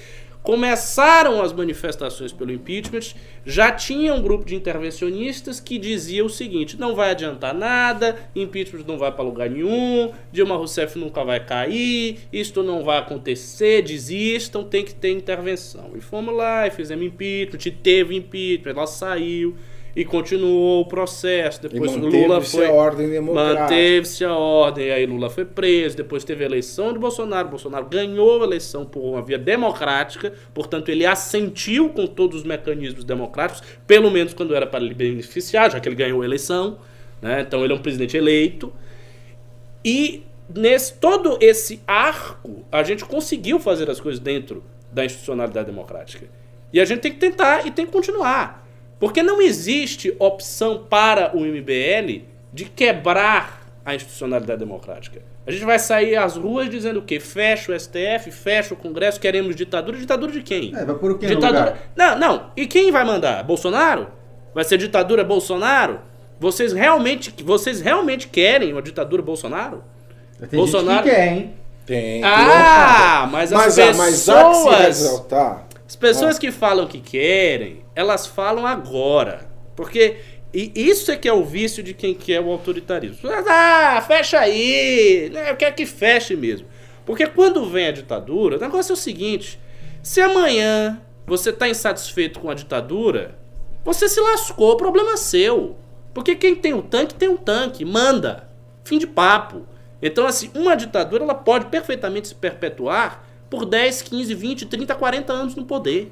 começaram as manifestações pelo impeachment, já tinha um grupo de intervencionistas que dizia o seguinte: não vai adiantar nada, impeachment não vai para lugar nenhum, Dilma Rousseff nunca vai cair, isto não vai acontecer, desistam, tem que ter intervenção. E fomos lá e fizemos impeachment, teve impeachment, ela saiu e continuou o processo. Depois Lula manteve-se foi a ordem democrática. Manteve-se a ordem, aí Lula foi preso, depois teve a eleição de Bolsonaro, Bolsonaro ganhou a eleição por uma via democrática, portanto ele assentiu com todos os mecanismos democráticos, pelo menos quando era para ele beneficiar, já que ele ganhou a eleição, né? então ele é um presidente eleito. E nesse todo esse arco, a gente conseguiu fazer as coisas dentro da institucionalidade democrática. E a gente tem que tentar e tem que continuar. Porque não existe opção para o MBL de quebrar a institucionalidade democrática. A gente vai sair às ruas dizendo o quê? Fecha o STF, fecha o Congresso, queremos ditadura. Ditadura de quem? É, vai por no ditadura... Não, não. E quem vai mandar? Bolsonaro? Vai ser ditadura Bolsonaro? Vocês realmente, vocês realmente querem uma ditadura Bolsonaro? Tem Bolsonaro- gente que quer, hein? Tem. Ah, mas as mas, a- mas há que se pessoas... ressaltar. As pessoas que falam que querem, elas falam agora. Porque e isso é que é o vício de quem quer o autoritarismo. Ah, fecha aí! né, Eu quero que feche mesmo. Porque quando vem a ditadura, o negócio é o seguinte: se amanhã você está insatisfeito com a ditadura, você se lascou, problema é seu. Porque quem tem um tanque tem um tanque, manda. Fim de papo. Então, assim, uma ditadura ela pode perfeitamente se perpetuar por 10, 15, 20, 30, 40 anos no poder.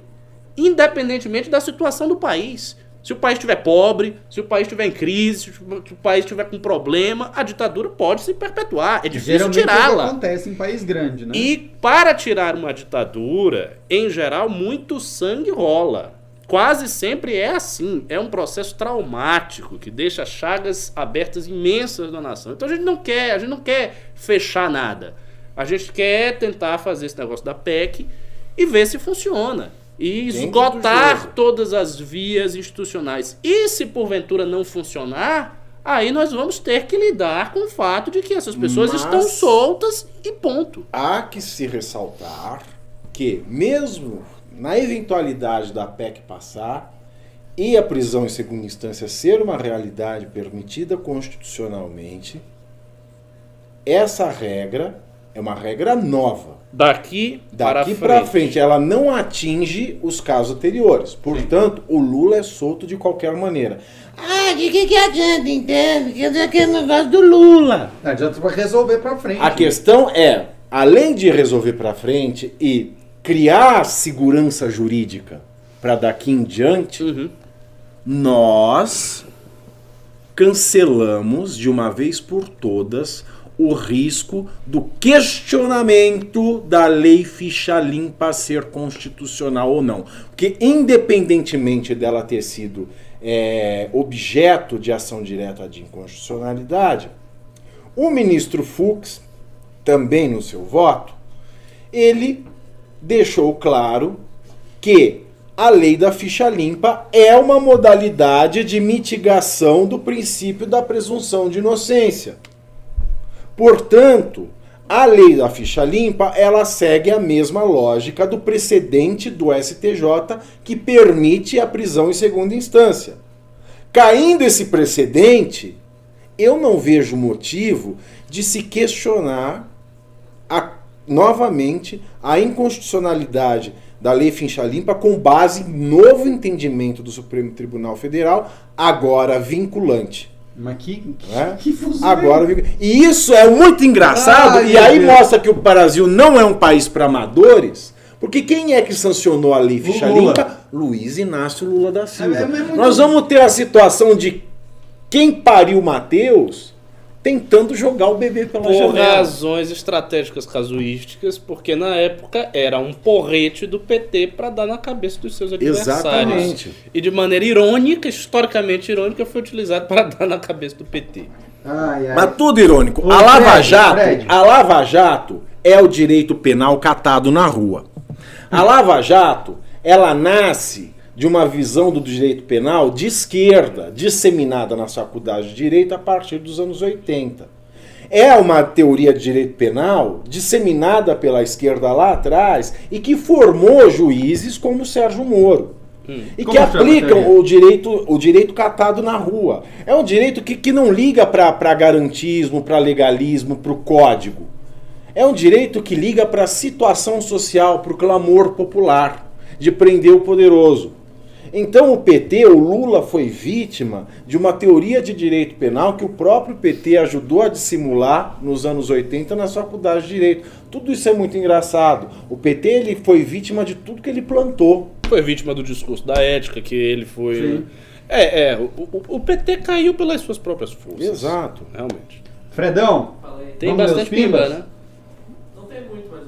Independentemente da situação do país. Se o país estiver pobre, se o país estiver em crise, se o país estiver com problema, a ditadura pode se perpetuar. É difícil isso tirá-la. acontece em país grande, né? E para tirar uma ditadura, em geral, muito sangue rola. Quase sempre é assim. É um processo traumático que deixa chagas abertas imensas na nação. Então a gente não quer, a gente não quer fechar nada. A gente quer tentar fazer esse negócio da PEC e ver se funciona. E esgotar todas as vias institucionais. E se porventura não funcionar, aí nós vamos ter que lidar com o fato de que essas pessoas Mas- estão soltas e ponto. Há que se ressaltar que, mesmo na eventualidade da PEC passar e a prisão em segunda instância ser uma realidade permitida constitucionalmente, essa regra é uma regra nova. Daqui, Daqui para para frente, ela não atinge os casos anteriores. Portanto, o Lula é solto de qualquer maneira. Ah, de que que adianta, entende? Quer dizer, aquele negócio do Lula. Não adianta pra resolver pra frente. A questão é, além de resolver para frente e criar segurança jurídica para daqui em diante, Uhum. nós cancelamos de uma vez por todas o risco do questionamento da lei ficha limpa ser constitucional ou não. Porque, independentemente dela ter sido é, objeto de ação direta de inconstitucionalidade, o ministro Fux, também no seu voto, ele deixou claro que a lei da ficha limpa é uma modalidade de mitigação do princípio da presunção de inocência. Portanto, a lei da ficha limpa, ela segue a mesma lógica do precedente do STJ que permite a prisão em segunda instância. Caindo esse precedente, eu não vejo motivo de se questionar a- novamente a inconstitucionalidade da lei ficha limpa com base em novo entendimento do Supremo Tribunal Federal, agora vinculante. Mas que, que, É? que fusão Agora, e isso é muito engraçado, Ai, e aí Deus. mostra que o Brasil não é um país para amadores, porque quem é que sancionou a lei ficha Lula. limpa? Luiz Inácio Lula da Silva. É, é Nós vamos ter a situação de quem pariu Mateus tentando jogar o bebê pela Por janela. razões estratégicas casuísticas, porque na época era um porrete do PT para dar na cabeça dos seus adversários. Exatamente. E de maneira irônica, historicamente irônica, foi utilizado para dar na cabeça do PT. Ai, ai. Mas tudo irônico. Ô, a Lava Fred, Jato, Fred. a Lava Jato é o direito penal catado na rua. A Lava Jato, ela nasce de uma visão do direito penal de esquerda, disseminada nas faculdades de direito a partir dos anos 80. É uma teoria de direito penal disseminada pela esquerda lá atrás e que formou juízes como Sérgio Moro. E Como que aplicam o direito, o direito catado na rua. É um direito que, que não liga para garantismo, para legalismo, para o código. É um direito que liga para a situação social, para o clamor popular, de prender o poderoso. Então o PT, o Lula, foi vítima de uma teoria de direito penal que o próprio PT ajudou a dissimular nos anos 80 nas faculdades de direito. Tudo isso é muito engraçado. O PT ele foi vítima de tudo que ele plantou. Foi vítima do discurso da ética, que ele foi. Sim. É, é, o, o- o PT caiu pelas suas próprias forças. Exato. Realmente. Fredão, Falei. Tem bastante pimba, né? Não tem muito, mas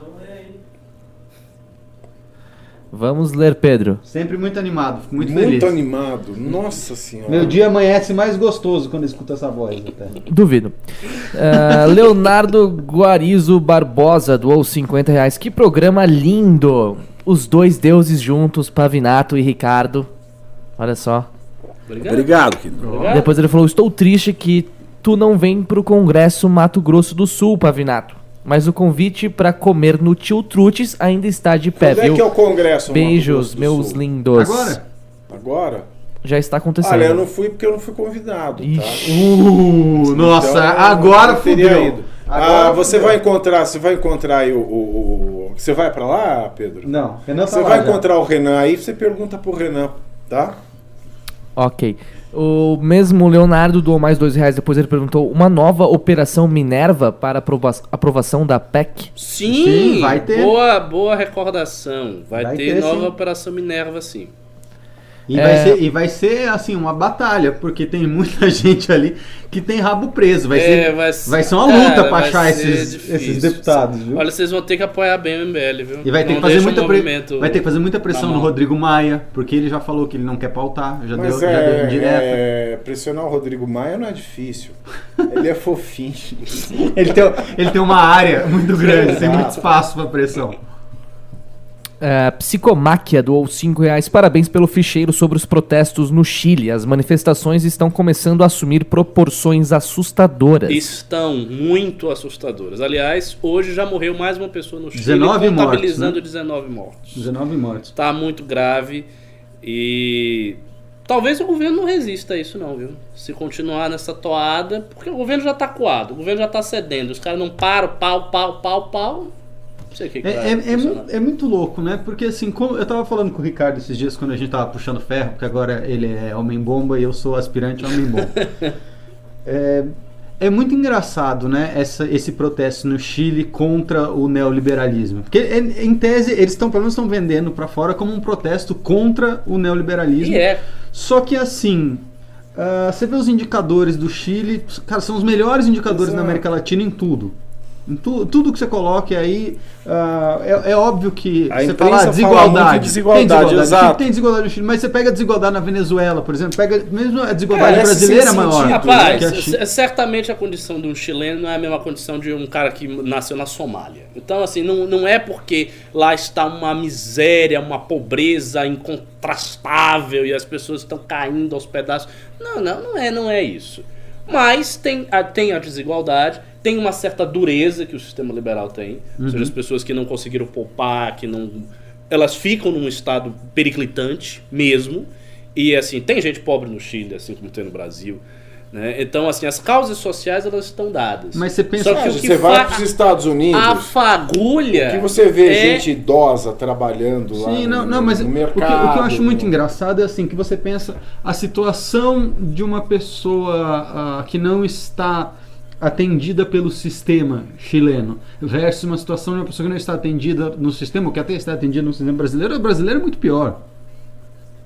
vamos ler, Pedro. Sempre muito animado, fico muito, Muito, feliz. animado. Nossa senhora. Meu dia amanhece mais gostoso quando escuto essa voz até. Duvido. Ah, Leonardo Guarizo Barbosa doou 50 reais. Que programa lindo! Os dois deuses juntos, Pavinato e Ricardo. Olha só. Obrigado. Obrigado, querido. Obrigado. Depois ele falou: Estou triste que tu não vem pro Congresso Mato Grosso do Sul, Pavinato. Mas o convite pra comer no Tio Trutes ainda está de pé, Quando é que é o Congresso? Beijos, meus Sul? lindos. Agora? Agora? Já está acontecendo. Olha, eu não fui porque eu não fui convidado, tá? Uh, nossa, Então, agora eu teria fudeu. ido. Agora ah, você fudeu. vai encontrar, você vai encontrar aí o, o- o- Você vai pra lá, Pedro? Não, Renan tá Você lá vai já. encontrar o Renan aí, você pergunta pro Renan, tá? Ok. O mesmo Leonardo doou mais dois reais. Depois ele perguntou: Uma nova operação Minerva para aprova- aprovação da PEC? Sim, Sim, vai ter. Boa, boa recordação. Vai, Vai ter, ter, nova sim. Operação Minerva, sim. E, É. vai ser, e vai ser, assim, uma batalha, porque tem muita gente ali que tem rabo preso. Vai, É, ser, vai, vai ser uma luta cara, pra achar ser esses, difícil. esses deputados, viu? Olha, vocês vão ter que apoiar bem o MBL, viu? E vai ter, Não que fazer muita pre- vai ter que fazer muita pressão no. Rodrigo Maia, porque ele já falou que ele não quer pautar, já, deu, Mas já deu é, indireta. é, pressionar o Rodrigo Maia não é difícil. Ele é fofinho. Ele, tem, ele tem uma área muito grande, tem muito espaço pra pressão. É, Psicomáquia doou 5 reais. Parabéns pelo ficheiro sobre os protestos no Chile. As manifestações estão começando a assumir proporções assustadoras. Estão muito assustadoras. Aliás, hoje já morreu mais uma pessoa no Chile, 19 mortos, contabilizando né? 19 mortos. 19 mortos. Tá muito grave e talvez o governo não resista a isso não, viu? Se continuar nessa toada, porque o governo já tá coado, o governo já tá cedendo, os caras não param, pau, pau, pau, pau. Não sei o que, que É, é, é, é muito louco, né? Porque assim, como eu tava falando com o Ricardo esses dias quando a gente tava puxando ferro, porque agora ele é homem-bomba e eu sou aspirante a homem-bomba. é, é muito engraçado, né? Essa, esse protesto no Chile contra o neoliberalismo. Porque, em tese, eles estão, pelo menos, estão vendendo pra fora como um protesto contra o neoliberalismo. E é. Só que assim, ah, você vê os indicadores do Chile, cara, são os melhores indicadores Exato. na América Latina em tudo. Tu- tudo que você coloque aí, ah, é, é óbvio que A você fala fala desigualdade. muito de desigualdade, tem desigualdade, exato. tem desigualdade no Chile, mas você pega desigualdade na Venezuela, por exemplo, pega mesmo a desigualdade É, brasileira sem maior. Rapaz, que a c- certamente a condição de um chileno não é a mesma condição de um cara que nasceu na Somália. Então, assim, não, não é porque lá está uma miséria, uma pobreza incontrastável e as pessoas estão caindo aos pedaços. Não, não, não é, não é isso. Mas tem a, tem a desigualdade, tem uma certa dureza que o sistema liberal tem. Ou seja, as pessoas que não conseguiram poupar, que não. Elas ficam num estado periclitante mesmo. E assim, tem gente pobre no Chile, assim como tem no Brasil. Né? Então, assim, as causas sociais elas estão dadas. Mas você pensa- Só que o que você vai para os Estados Unidos, a fagulha. que você vê é- gente idosa trabalhando lá Sim, no, não, não, mas no o, que, mercado. o que eu acho muito engraçado é assim, que você pensa a situação de uma pessoa ah, que não está atendida pelo sistema chileno versus uma situação de uma pessoa que não está atendida no sistema, ou que até está atendida no sistema brasileiro, a brasileira é muito pior.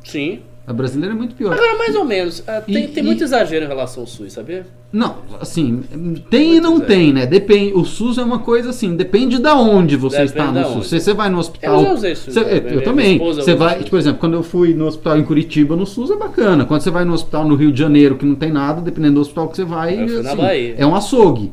Sim. A brasileira é muito pior. Agora, mais ou menos. ah, tem, E- tem e- muito exagero em relação ao SUS, sabia? Não, assim, tem e não Muito tem, né? Depende. O SUS é uma coisa assim, depende da onde você Depende está no SUS. onde. Se você vai no hospital. Eu já usei SUS, você- né? eu, Minha também. esposa Você vai, SUS. por exemplo, quando eu fui no hospital em Curitiba, no SUS é bacana. Quando você vai no hospital no Rio de Janeiro, que não tem nada, dependendo do hospital que você vai, Eu assim, é um açougue.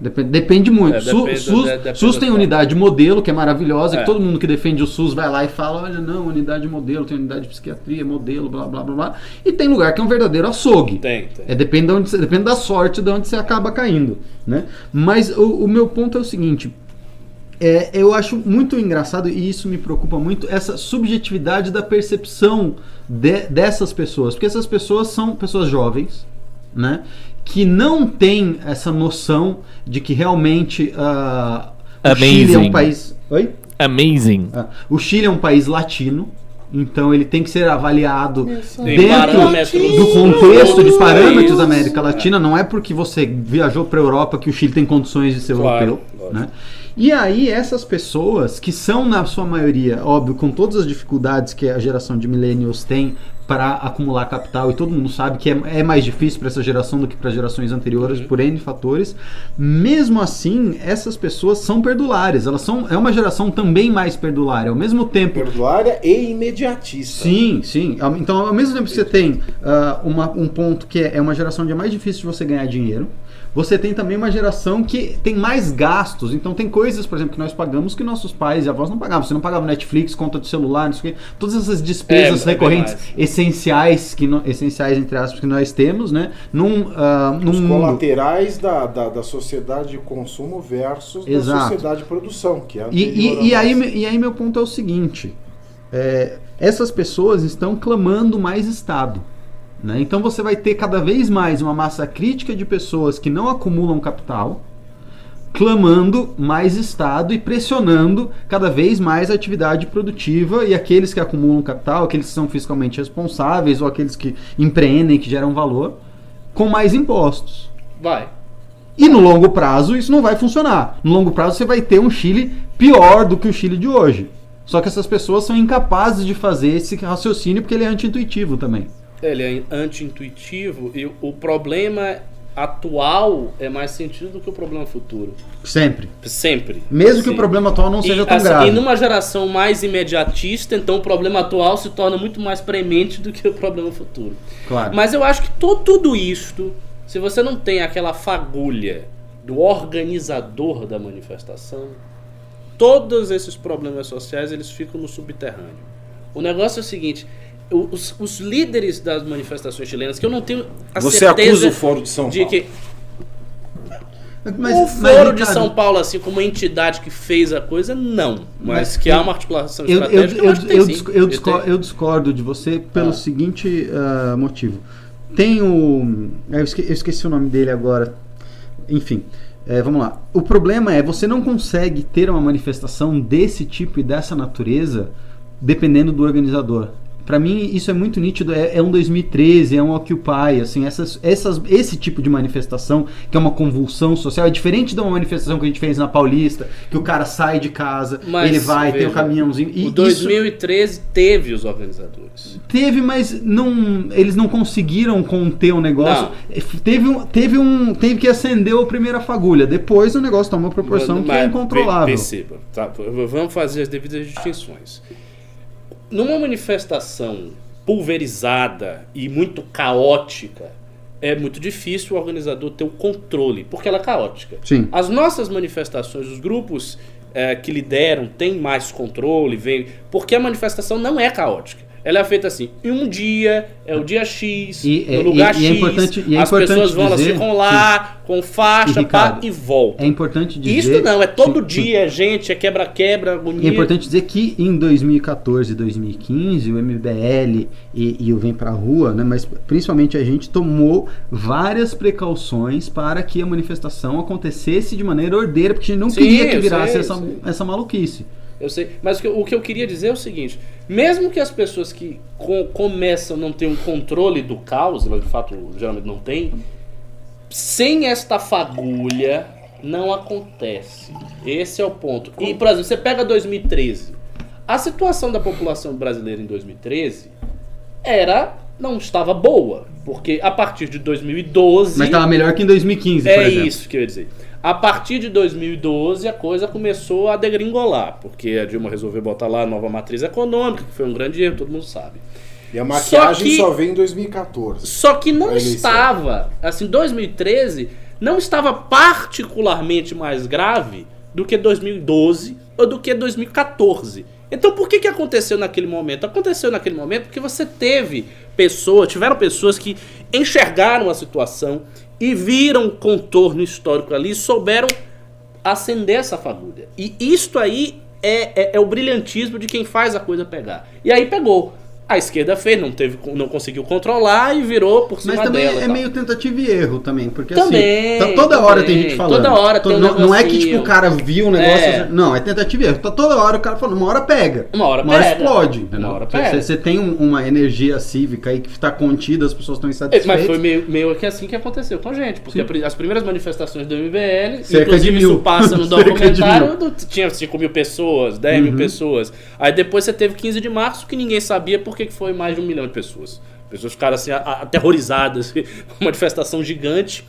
Depende, depende muito. É, depende- SUS, de- depende SUS tem unidade modelo, que é maravilhosa, É. que todo mundo que defende o SUS vai lá e fala: olha, não, unidade modelo, tem unidade de psiquiatria, modelo, blá blá blá blá. E tem lugar que é um verdadeiro açougue. Tem, tem. É, depende, de onde depende da sorte de onde você acaba caindo. Né? Mas o, o meu ponto é o seguinte. é, eu acho muito engraçado e isso me preocupa muito essa subjetividade da percepção de- dessas pessoas, porque essas pessoas são pessoas jovens, né, que não têm essa noção de que realmente ah, o Chile é um país. Oi? Amazing. Ah, o Chile é um país latino, então ele tem que ser avaliado Tem dentro do contexto de dos parâmetros da América Latina. Não é porque você viajou para a Europa que o Chile tem condições de ser Claro. europeu. Né? E aí, essas pessoas, que são na sua maioria, óbvio, com todas as dificuldades que a geração de millennials tem para acumular capital, e todo mundo sabe que é, é mais difícil para essa geração do que para gerações anteriores, por N fatores, mesmo assim, essas pessoas são perdulares. Elas são, é uma geração também mais perdulária. Ao mesmo tempo Perdulária e imediatista. Sim, sim. Então, ao mesmo tempo que você tem ah, uma- um ponto que é, é uma geração onde é mais difícil de você ganhar dinheiro, você tem também uma geração que tem mais gastos. Então, tem coisas, por exemplo, que nós pagamos que nossos pais e avós não pagavam. Você não pagava Netflix, conta de celular, não sei o quê. Todas essas despesas É, é recorrentes verdade. essenciais, que no- essenciais, entre aspas, que nós temos, né? Num, ah, num Os colaterais da, da, da sociedade de consumo versus Exato. da sociedade de produção, que é E, anterior e, e a aí, e aí meu ponto é o seguinte: é, essas pessoas estão clamando mais Estado. Né? Então você vai ter cada vez mais uma massa crítica de pessoas que não acumulam capital, clamando mais Estado e pressionando cada vez mais a atividade produtiva e aqueles que acumulam capital, aqueles que são fiscalmente responsáveis ou aqueles que empreendem, que geram valor, com mais impostos. Vai. E no longo prazo isso não vai funcionar. No longo prazo você vai ter um Chile pior do que o Chile de hoje. Só que essas pessoas são incapazes de fazer esse raciocínio porque ele é anti-intuitivo também. Ele é anti-intuitivo e o problema atual é mais sentido do que o problema futuro. Sempre. Sempre. Mesmo que o problema atual não seja e, tão assim, grave. e numa geração mais imediatista, então o problema atual se torna muito mais premente do que o problema futuro. Claro. Mas eu acho que to- tudo isto, se você não tem aquela fagulha do organizador da manifestação, todos esses problemas sociais eles ficam no subterrâneo. O negócio é o seguinte: os, os líderes das manifestações chilenas, que eu não tenho a Você certeza acusa o Foro de São de Paulo. que Mas- o mas, Foro de São Paulo, assim, como entidade que fez a coisa, não. Mas, Mas que eu- há uma articulação Eu, eu, estratégica, eu, eu, acho que tem eu, sim. disco- eu Ele disco- tem. eu discordo de você pelo Ah. seguinte ah, motivo. Tem o. Eu esque- eu esqueci o nome dele agora. Enfim, é, vamos lá. O problema é você não consegue ter uma manifestação desse tipo e dessa natureza dependendo do organizador. Pra mim, isso é muito nítido. É, é um 2013, é um Occupy, assim, essas, essas, esse tipo de manifestação, que é uma convulsão social, é diferente de uma manifestação que a gente fez na Paulista, que o cara sai de casa, Mas, ele vai, tem o veja, caminhãozinho. E O isso- 2013 teve os organizadores. Teve, mas não, eles não conseguiram conter o negócio. Não. Teve um, teve um, teve que acender a primeira fagulha. Depois o negócio tomou uma proporção que é Mas, incontrolável. Perceba, tá? Vamos fazer as devidas distinções. Numa manifestação pulverizada e muito caótica, é muito difícil o organizador ter o controle, porque ela é caótica. Sim. As nossas manifestações, os grupos eh, que lideram têm mais controle, vem, porque a manifestação não é caótica. Ela é feita assim, em um dia, é o dia X, E- no e- lugar e é X, importante- e é as importante pessoas vão, elas dizer ficam lá, com E, faixa, pá, Ricardo, e voltam. É importante dizer. Isto não, é todo Sim, dia, é gente, é quebra-quebra, E agonia. é importante dizer que em 2014 e 2015 o MBL e, e o Vem Pra Rua, né, mas principalmente a gente tomou várias precauções para que a manifestação acontecesse de maneira ordeira, porque a gente não Sim, queria que virasse sei, essa, sei. essa maluquice. Eu sei, mas o que, eu- o que eu queria dizer é o seguinte: mesmo que as pessoas que co- começam a não ter um controle do caos, elas de fato geralmente não tem, sem esta fagulha não acontece. Esse é o ponto. E, por exemplo, você pega 2013. A situação da população brasileira em 2013 era. não estava boa. Porque a partir de 2012. Mas estava melhor que em 2015, por É exemplo. isso que eu ia dizer. A partir de 2012, a coisa começou a degringolar, porque a Dilma resolveu botar lá a nova matriz econômica, que foi um grande erro, todo mundo sabe. E a maquiagem que- só vem em 2014. Só que não estava, assim, 2013 não estava particularmente mais grave do que 2012 ou do que 2014. Então por que que aconteceu naquele momento? Aconteceu naquele momento porque você teve pessoas, tiveram pessoas que enxergaram a situação e viram o contorno histórico ali souberam acender essa fagulha. E isto aí é, é, é o brilhantismo de quem faz a coisa pegar. E aí pegou. A esquerda fez, não, teve, não conseguiu controlar e virou por cima Mas também dela. é tal. meio tentativa e erro também, porque Também, assim, tá toda hora tem também. gente falando. Toda hora tem um não, não é que tipo o cara viu o negócio, É. não, é tentativa e erro. Tá toda hora o cara falando, uma hora pega. Uma hora pega. explode, entendeu? Uma hora pega. Você tem um- uma energia cívica aí que está contida, as pessoas estão insatisfeitas. Mas foi meio, meio que assim que aconteceu com a gente, porque pri- as primeiras manifestações do MBL, Cerca inclusive de mil. isso passa no de documentário, mil. do- tinha 5 mil pessoas, 10 mil Uhum. pessoas. Aí depois você teve 15 de março, que ninguém sabia por que que foi mais de um milhão de pessoas. Pessoas ficaram assim, aterrorizadas, uma manifestação gigante.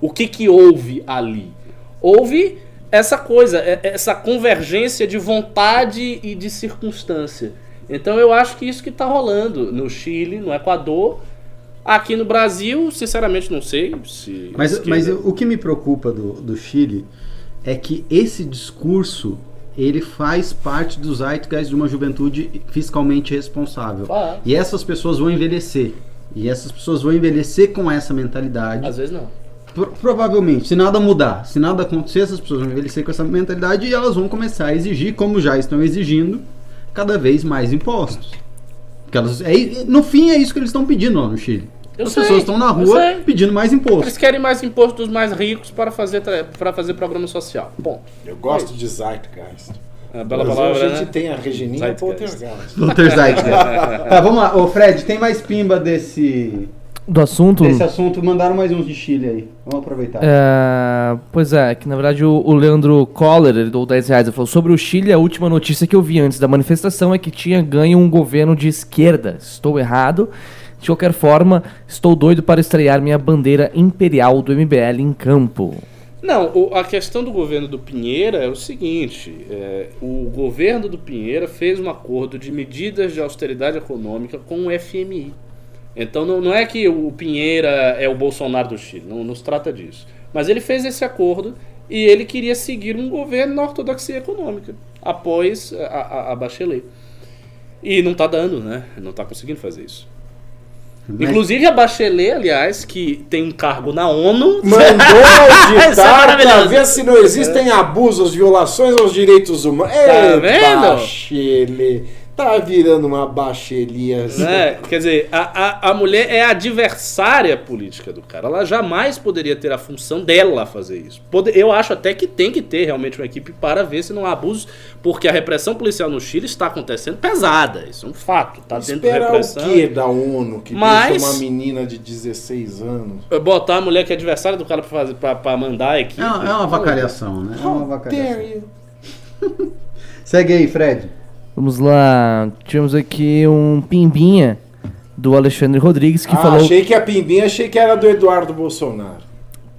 O que que houve ali? Houve essa coisa, é- essa convergência de vontade e de circunstância. Então eu acho que isso que está rolando no Chile, no Equador, aqui no Brasil, sinceramente não sei se. Mas, esquerda- mas o que me preocupa do, do Chile é que esse discurso ele faz parte dos zeitgeist de uma juventude fiscalmente responsável. Faz. E essas pessoas vão envelhecer. E essas pessoas vão envelhecer com essa mentalidade. às vezes não. Pro- provavelmente, se nada mudar, se nada acontecer, essas pessoas vão envelhecer com essa mentalidade e elas vão começar a exigir, como já estão exigindo, cada vez mais impostos. Porque elas, é, no fim, é isso que eles estão pedindo lá no Chile. Eu As sei, pessoas estão na rua pedindo mais Eles imposto. querem mais imposto dos mais ricos para fazer, para fazer programa social. Bom, Eu gosto de Zeitgeist. a bela Mas palavra, a gente né? tem a Regininha Zeitgeist. Poltergeist. Walter Zeitgeist. tá, vamos lá. Ô, Fred, tem mais pimba desse, Do assunto. desse assunto? Mandaram mais uns de Chile aí. Vamos aproveitar. É, pois é, que na verdade o, o Leandro Coller, ele deu 10 reais, ele falou sobre o Chile, a última notícia que eu vi antes da manifestação é que tinha ganho um governo de esquerda. Estou errado. De qualquer forma, estou doido para estrear minha bandeira imperial do MBL em campo. Não, o- a questão do governo do Pinheira é o seguinte: é, o governo do Pinheira fez um acordo de medidas de austeridade econômica com o FMI. Então não, não é que o Pinheira é o Bolsonaro do Chile, não, se trata disso. Mas ele fez esse acordo e ele queria seguir um governo na ortodoxia econômica após a, a, a Bachelet. E não tá dando, né? Não tá conseguindo fazer isso. Mas- Inclusive a Bachelet, aliás, que tem um cargo na ONU. Mandou é auditar pra maravilhoso. ver se não existem abusos, violações aos direitos humanos. Tá Ei, vendo? Bachelet. Tá virando uma bachelias. né? Quer dizer, a, a, a mulher é a adversária política do cara. Ela jamais poderia ter a função dela fazer isso. Pode- eu acho até que tem que ter realmente uma equipe para ver se não há abusos, porque a repressão policial no Chile está acontecendo pesada. Isso é um fato. Tá dentro de Espera o repressão. que da ONU que Mas- deixa uma menina de 16 anos? Botar a mulher que é adversária do cara pra mandar a equipe. É uma, é uma vacalhação, né? É uma you? Segue aí, Fred. Vamos lá, tivemos aqui um pimbinha do Alexandre Rodrigues que ah, falou. achei que a pimbinha, achei que era do Eduardo Bolsonaro.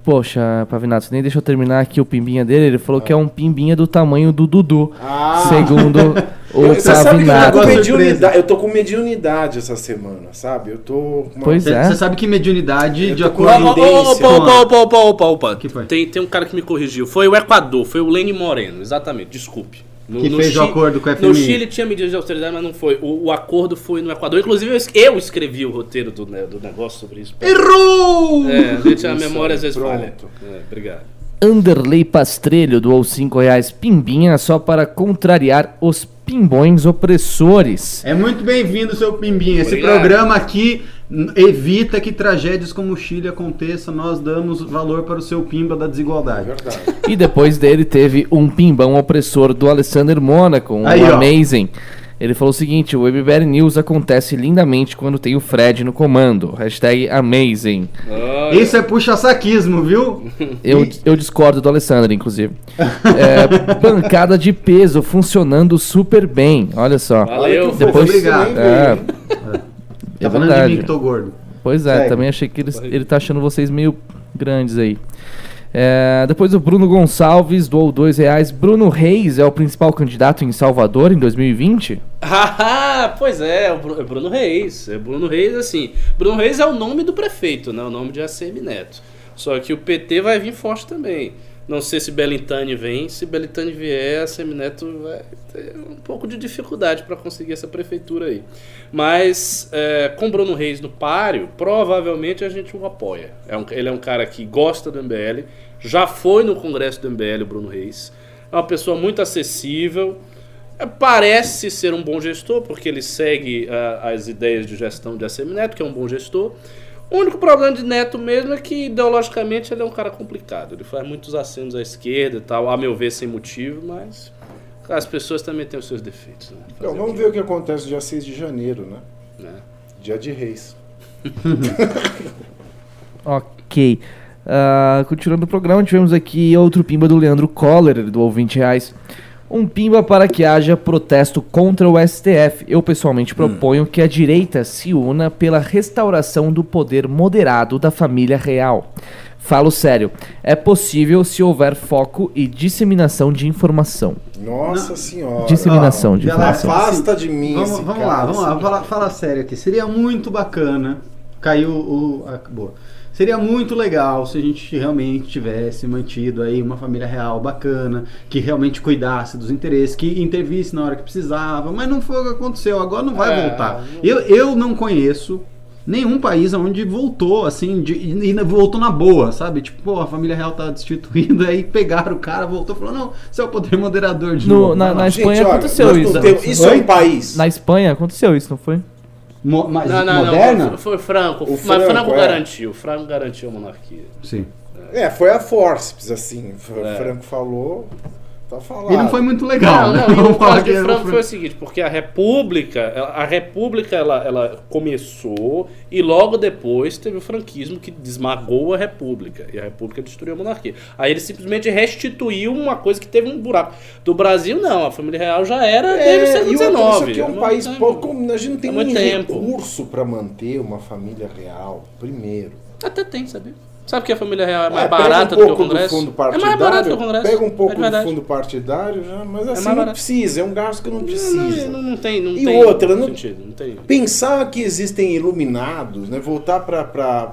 Poxa, Pavinato, você nem deixou eu terminar aqui o pimbinha dele. Ele falou que é um pimbinha do tamanho do Dudu. Ah. Segundo o Você sabe que eu tô, Pavinato. com mediunidade, eu tô com mediunidade essa semana, sabe? Eu tô. com uma- Pois Você é. você sabe que mediunidade, Eu de tô com acordo Opa, opa, opa, opa, opa, opa, opa. Que foi? Tem, tem um cara que me corrigiu. Foi o Equador, foi o Lene Moreno, exatamente, desculpe. No, Que fez o Chile- acordo com o No FMI. Chile tinha medidas de austeridade, mas não foi. O, o acordo foi no Equador. Inclusive, eu, es- eu escrevi o roteiro do, ne- do negócio sobre isso. Errou! É, a, gente, a Isso, memória às vezes pronto. falha. É, obrigado. Anderley Pastrelho doou 5 reais pimbinha só para contrariar os pimbões opressores. É muito bem-vindo, seu Pimbinha. Esse Obrigado. programa aqui evita que tragédias como o Chile aconteçam. Nós damos valor para o seu Pimba da É desigualdade. verdade. E depois dele teve um pimbão opressor do Alexander Mônaco, um Aí, ó. Ele falou o seguinte: o WebBR News acontece lindamente quando tem o Fred no comando. Hashtag amazing. Olha, Isso é puxa-saquismo, viu? Eu, eu discordo do Alessandro, inclusive. É, bancada de peso funcionando super bem. Olha só. Valeu. Depois- nem É, hein? É Tá falando de verdade. mim que tô gordo. Pois é, Segue. também achei que ele, ele tá achando vocês meio grandes aí. É, depois o Bruno Gonçalves doou dois reais. Bruno Reis é o principal candidato em Salvador em 2020? Ah, pois é, é o Bru- é Bruno Reis. É Bruno Reis, assim. Bruno Reis é o nome do prefeito, né? O nome de ACM Neto. Só que o PT vai vir forte também. Não sei se Belintani vem. Se Belintani vier, a ACM Neto vai ter um pouco de dificuldade para conseguir essa prefeitura aí. Mas é, com Bruno Reis no páreo, provavelmente a gente o apoia. É um- ele é um cara que gosta do MBL, já foi no congresso do MBL, o Bruno Reis. É uma pessoa muito acessível. É, Parece ser um bom gestor, porque ele segue ah, as ideias de gestão de ACM Neto, que é um bom gestor. O único problema de Neto mesmo é que, ideologicamente, ele é um cara complicado. Ele faz muitos acenos à esquerda e tal, a meu ver, sem motivo, mas as pessoas também têm os seus defeitos. Né? Então, vamos o ver o que acontece no dia 6 de janeiro, né? né? Dia de reis. Ok. Ah, continuando o programa, tivemos aqui outro pimba do Leandro Coller, do ouvinte reais. Um pimba para que haja protesto contra o STF. Eu pessoalmente proponho que a direita se una pela restauração do poder moderado da família real. Falo sério, é possível se houver foco e disseminação de informação. Nossa senhora. Disseminação de informação. Afasta de mim Vamos, vamos cara, lá, vamos lá, fala, fala sério aqui. Seria muito bacana. Caiu o. a- boa. Seria muito legal se a gente realmente tivesse mantido aí uma família real bacana, que realmente cuidasse dos interesses, que intervisse na hora que precisava, mas não foi o que aconteceu, agora não vai É, voltar. não- Eu, eu não conheço nenhum país onde voltou assim, de, e voltou na boa, sabe? Tipo, pô, a família real tá destituída, aí pegaram o cara, voltou e falou: não, você é o poder moderador de No- novo. na- vai lá." na Gente, Espanha olha, aconteceu nós isso. não temos- Isso é um país. Na Espanha aconteceu isso, não foi? Mo- mas Não, não, moderna? não. Foi, foi Franco. O mas Franco, Franco é. garantiu. Franco garantiu a monarquia. Sim. É, foi a forceps, assim. O É. Franco falou, tá falado. E não foi muito legal. Não, né? não, e o caso que de Franco foi o seguinte, porque a República, a República ela, ela começou e logo depois teve o franquismo que desmagou a República e a República destruiu a monarquia. Aí ele simplesmente restituiu uma coisa que teve um buraco. Do Brasil não, a família real já era desde o É, século XIX. isso aqui é um Há país tempo. como a gente não tem Há muito recurso pra manter uma família real, primeiro. Até tem, sabia? Sabe que a família real é mais pega barata um do que o Congresso? fundo é mais barato que o Congresso. Pega um é pouco de do fundo partidário, já, mas assim mais não precisa, é um gasto que não Não, precisa. não, não tem, não E tem outra, não- sentido. Não tem. Pensar que existem iluminados, né? voltar para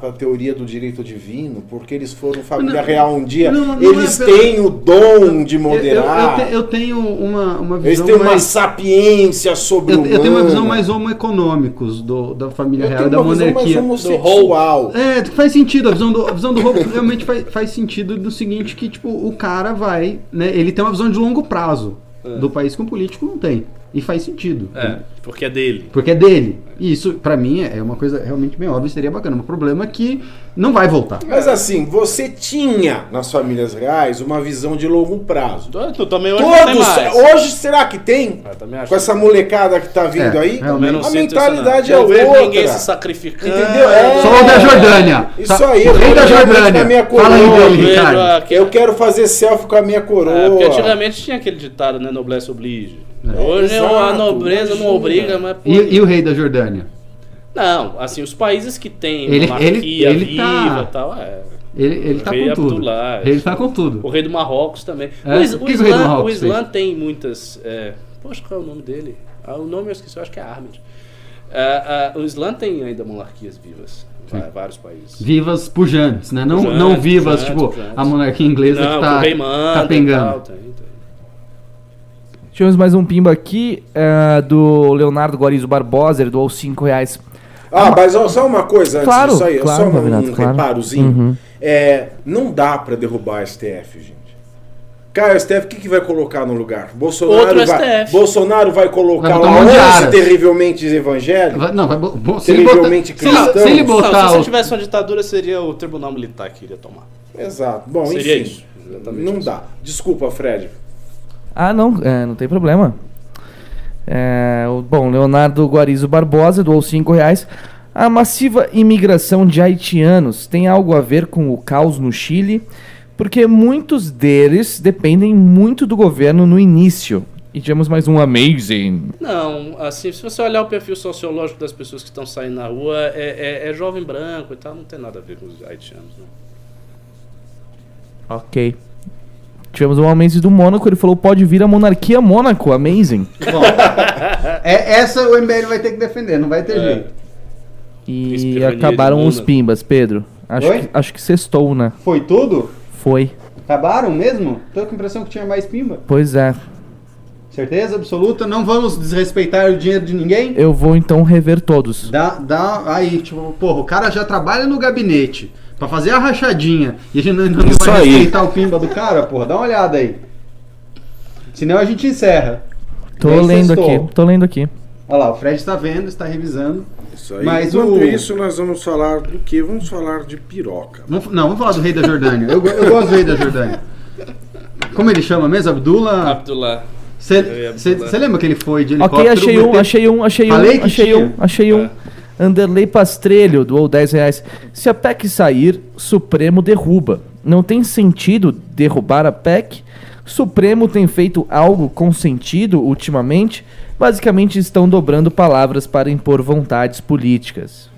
a teoria do direito divino, porque eles foram família Não, real um dia, não, não eles é pela- têm o dom de Eu, eu, moderar, eu te- eu tenho uma, uma eles visão têm uma mais. sapiência sobre Eu, eu tenho uma visão mais homo econômicos do, da família Eu real da uma monarquia. homossexual. É, faz sentido, a visão do, visão do Hope realmente faz, faz sentido do seguinte, que tipo, o cara vai, né, ele tem uma visão de longo prazo do país que um político não tem. E faz sentido. É, porque é dele. Porque é dele. E isso, pra mim, é uma coisa realmente bem óbvia, seria bacana. O problema é que não vai voltar. Mas assim, você tinha nas famílias reais uma visão de longo prazo. Tu, tu também hoje Todos, mais. hoje será que tem? Acho Com essa molecada que tá vindo É, aí? A mentalidade é outra. ninguém se sacrificando. Entendeu? É. Só o da Jordânia. Isso aí, o rei eu da quero Jordânia. minha Fala aí coroa, dele, Ricardo. Eu quero fazer selfie com a minha coroa. É, porque antigamente tinha aquele ditado, né? Noblesse oblige. Hoje Exato, a nobreza não obriga, mas. pô, E, e o rei da Jordânia? Não, assim, os países que têm Ele- monarquia ele- ele viva tá- e tal, é. Ele, ele tá Rei com tudo. Abdullah, Ele tá com tudo. O rei do Marrocos também. É? O, Is- O que o rei do Islã, Marrocos o Islã fez? tem muitas. É... Poxa, qual é o nome dele? Ah, o nome eu esqueci, eu acho que é Ahmed. Ah, ah, o Islã tem ainda monarquias vivas. Em vários países. Vivas pujantes, né? Não, Pujantes, não vivas, pujantes, tipo, pujantes. a monarquia inglesa Não, que tá, o rei manda tá e pengando. tal, tem, tem. Tivemos mais um pimba aqui é, do Leonardo Guarizo Barbosa, ele doou 5 reais. Ah, mas ó, só uma coisa antes Claro, disso aí, claro, só um, Renato, um claro. reparozinho. Uhum. É, não dá pra derrubar a STF, gente. Cara, o STF, o que, que vai colocar no lugar? Bolsonaro Outro vai, STF. Bolsonaro vai colocar Vai lá um monte de 11 aras. terrivelmente evangélicos? Vai- Não, vai bo- bo- se ele botar, Terrivelmente se se ele Não, botar se você o- tivesse uma ditadura, seria o tribunal militar que iria tomar. Exato. Bom, Seria enfim. isso. Exatamente Não isso. dá. Desculpa, Fred. Ah, não, é, não tem problema. É, bom, Leonardo Guarizo Barbosa doou 5 reais. A massiva imigração de haitianos tem algo a ver com o caos no Chile, porque muitos deles dependem muito do governo no início. E tivemos mais um amazing. Não, assim, se você olhar o perfil sociológico das pessoas que estão saindo na rua, é, é- é jovem branco e tal, não tem nada a ver com os haitianos. Não. Ok. Tivemos um amazing do Mônaco, ele falou: pode vir a monarquia Mônaco, amazing. Bom, é, essa o MBL vai ter que defender, não vai ter É. jeito. E acabaram os pimbas, Pedro. Acho Oi? que, acho que sextou, né? Foi tudo? Foi. Acabaram mesmo? Tô com a impressão que tinha mais pimba. Pois é. Certeza absoluta? Não vamos desrespeitar o dinheiro de ninguém? Eu vou então rever todos. Dá, dá aí, tipo, porra, o cara já trabalha no gabinete pra fazer a rachadinha e a gente não, não Isso vai aí. respeitar o pimba do cara, porra, dá uma olhada aí. Senão a gente encerra. Tô lendo sextou. aqui, tô lendo aqui. Olha lá, o Fred está vendo, está revisando. Isso aí. Mas Enquanto o- isso, nós vamos falar do que? Vamos falar de piroca. Vamos, não, vamos falar do rei da Jordânia. Eu, eu gosto do rei da Jordânia. Como ele chama mesmo? Abdullah? Abdullah. Você lembra que ele foi de helicóptero? Ok, achei um, meteu- achei um, achei Falei um, que achei tinha. um, achei um. Anderley Pastrelho doou 10 reais. Se a PEC sair, Supremo derruba. Não tem sentido derrubar a PEC? Supremo tem feito algo com sentido ultimamente? Basicamente estão dobrando palavras para impor vontades políticas.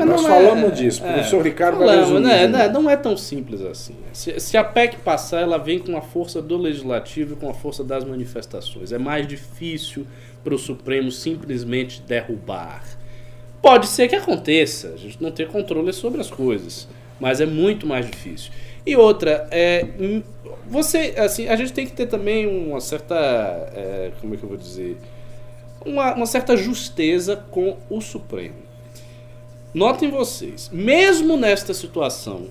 Mas Nós não falamos disso, o professor Ricardo Falamos, né, né, não é tão simples assim. Se, se a PEC passar, ela vem com a força do legislativo e com a força das manifestações. É mais difícil para o Supremo simplesmente derrubar. Pode ser que aconteça, a gente não tem controle sobre as coisas, mas é muito mais difícil. E outra, é, hum, você, assim, a gente tem que ter também uma certa, é, como é que eu vou dizer, uma, uma certa justeza com o Supremo. Notem vocês, mesmo nesta situação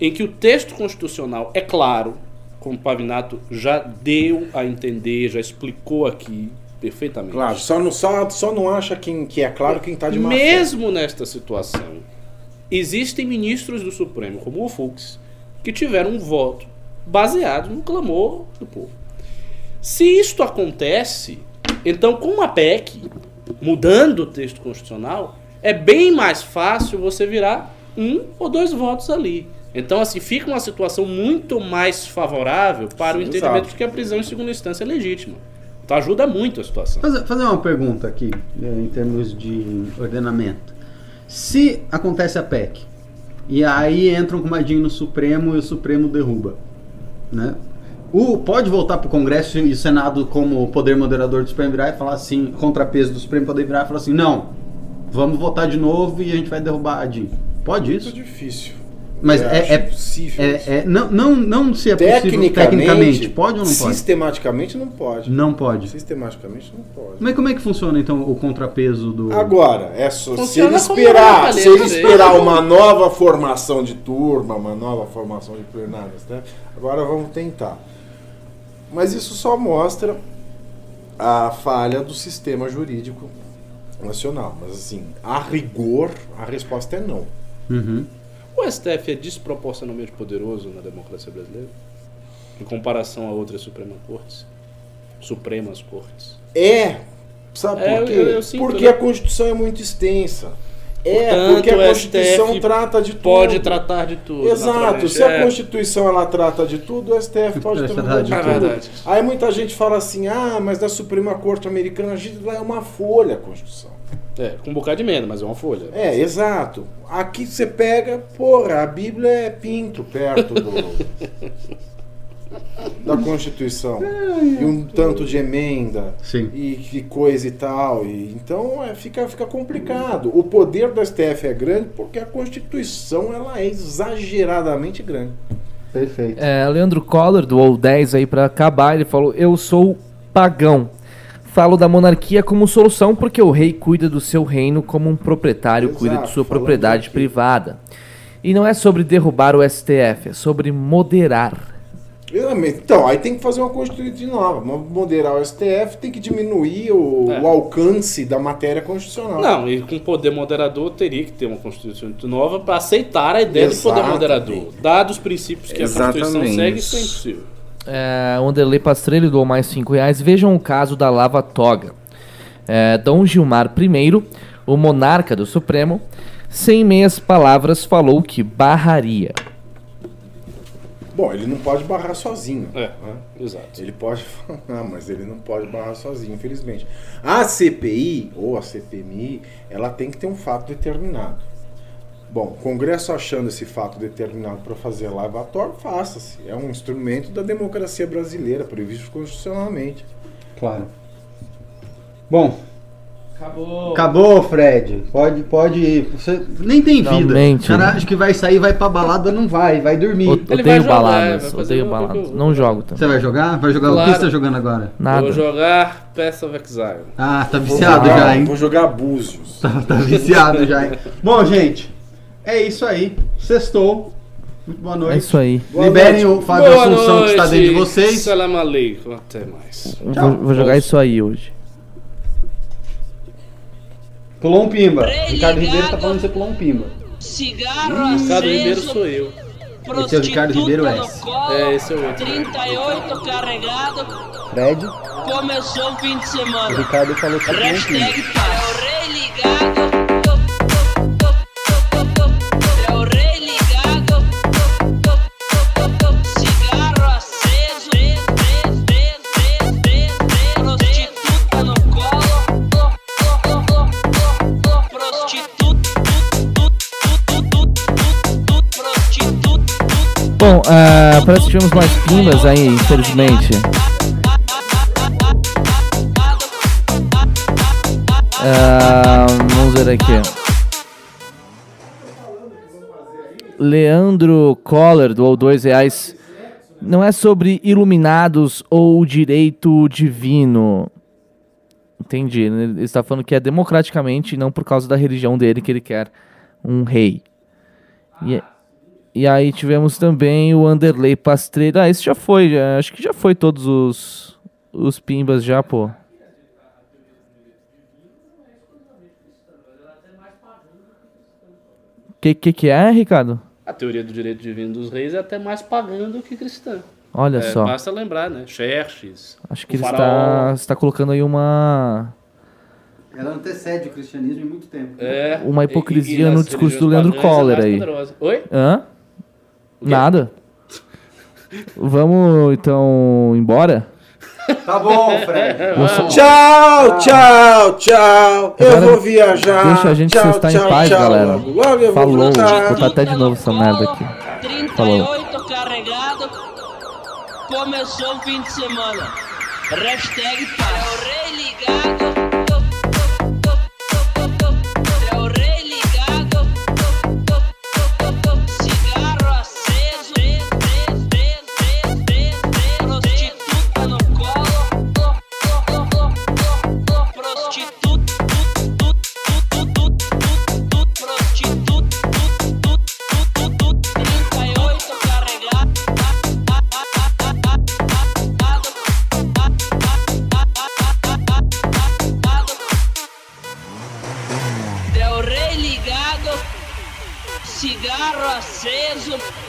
em que o texto constitucional é claro, como o Pavinato já deu a entender, já explicou aqui perfeitamente. Claro, só não, só, só não acha quem, que é claro quem está de má fé. Mesmo nesta situação, existem ministros do Supremo, como o Fux, que tiveram um voto baseado no clamor do povo. Se isto acontece, então com a PEC, mudando o texto constitucional, é bem mais fácil você virar um ou dois votos ali. Então, assim, fica uma situação muito mais favorável para o Sim, entendimento exato. de que a prisão em segunda instância é legítima. Então ajuda muito a situação. Fazer, fazer uma pergunta aqui, eh, em termos de ordenamento. Se acontece a PEC, e aí entra um comadinho no Supremo e o Supremo derruba, né? O, pode voltar para o Congresso e o Senado, como poder moderador do Supremo, virar e falar assim, contrapeso do Supremo poder virar e falar assim, não, vamos votar de novo e a gente vai derrubar a DIN. Pode Isso é isso? difícil. Mas é, é, possível é, é- não, não, não se é possível Tecnicamente, tecnicamente, pode ou não pode? Sistematicamente não pode. Não pode. Sistematicamente não pode. Mas como é que funciona então o contrapeso do. Agora, é só, se ele esperar, uma se ele paleta, esperar né? uma nova formação de turma, uma nova formação de plenárias, né? Agora vamos tentar. Mas isso só mostra a falha do sistema jurídico nacional. Mas assim, a rigor, a resposta é não. Uhum. O STF é desproporcionalmente poderoso na democracia brasileira? Em comparação a outras Supremas Cortes? Supremas Cortes. É. Sabe É, por quê? eu- eu sinto, porque né? a Constituição é muito extensa. É, Portanto, porque a Constituição STF trata de tudo. Pode tratar de tudo. Exato. Se a É. Constituição ela trata de tudo, o STF pode Pode tratar tratar de de É tudo. verdade. Aí muita gente fala assim: ah, mas da Suprema Corte Americana, a gente lá é uma folha a Constituição. É, com um bocado de emenda, mas é uma folha. É, exato. Aqui você pega, porra, a Bíblia é pinto perto do. da Constituição. E um tanto de emenda. Sim. E que coisa e tal. E, então é, fica, fica complicado. O poder do STF é grande porque a Constituição ela é exageradamente grande. Perfeito. É, Leandro Collor doou 10 aí pra acabar. Ele falou: Eu sou pagão. Falo da monarquia como solução porque o rei cuida do seu reino como um proprietário Exato, cuida de sua propriedade aqui. privada. E não é sobre derrubar o STF, é sobre moderar. Exatamente. Então, aí tem que fazer uma Constituinte nova. Mo- Moderar o STF tem que diminuir o, É. o alcance da matéria constitucional. Não, e com poder moderador teria que ter uma Constituição nova para aceitar a ideia de poder Exatamente. moderador. Dados os princípios que a Constituição Exatamente. segue, isso é impossível. É, Wanderlei Pastrello doou mais 5 reais. Vejam o caso da Lava Toga. É, Dom Gilmar I, o monarca do Supremo, sem meias palavras falou que barraria. Bom, ele não pode barrar sozinho. É, né? exato. Ele pode falar, mas ele não pode barrar sozinho, infelizmente. A CPI, ou a CPMI, ela tem que ter um fato determinado. Bom, o Congresso achando esse fato determinado para fazer lavatório, faça-se. É um instrumento da democracia brasileira, previsto constitucionalmente. Claro. Bom, Acabou. acabou, Fred. Pode, pode ir. Você nem tem vida. O cara né? acha que vai sair, vai pra balada, não vai, vai dormir. O- vai jogar, baladas, odeio alguma baladas. Não jogo também. Você vai jogar? Vai jogar o Claro. que você tá jogando agora? Nada. Vou jogar Path of Exile. Ah, tá viciado jogar- já, hein? Vou jogar Búzios. Tá, tá viciado já, hein? Bom, gente, é isso aí. Sextou. Muito boa É noite. isso aí. Boa Liberem noite. o Fábio Assunção que está dentro de vocês. Salam aleikum. Até mais. Vou, vou jogar isso aí hoje. Pulou um pimba. Ricardo Ribeiro tá falando que você pulou um pimba. Cigarro Ricardo Ribeiro sou eu. Esse é o Ricardo Ribeiro S. colo, É, esse é o outro. 38 carregado, Fred, começou o fim de o semana. Ricardo falou que um pimba. Hashtag Bom, ah, parece que tivemos mais pimbas aí, infelizmente. Ah, vamos ver aqui. Leandro Coller doou dois reais. Não é sobre iluminados ou direito divino. Entendi. né? Ele está falando que é democraticamente não por causa da religião dele que ele quer um rei. E, e aí tivemos também o Anderley Pastreira. Ah, esse já foi. já- acho que já foi todos os, os pimbas já, pô. Que que que é, Ricardo? A teoria do direito divino dos reis é até mais pagã do que cristã. Olha É, só. basta lembrar, né? Xerxes. Acho que o ele está, está colocando aí uma Ela antecede o cristianismo em muito tempo. É, Uma hipocrisia e- e no discurso do Leandro é Coller aí. poderosa. Oi? Hã? Nada. Vamos então embora? Tá bom, Fred. Tchau, tchau, tchau. Eu Agora vou viajar. Deixa a gente tchau, cestar em tchau, paz, tchau. galera. Logo, eu Falou. voltar. Vou botar até de novo essa merda aqui. 38 carregado. Começou o fim de semana. Hashtag paz. É o rei ligado. Del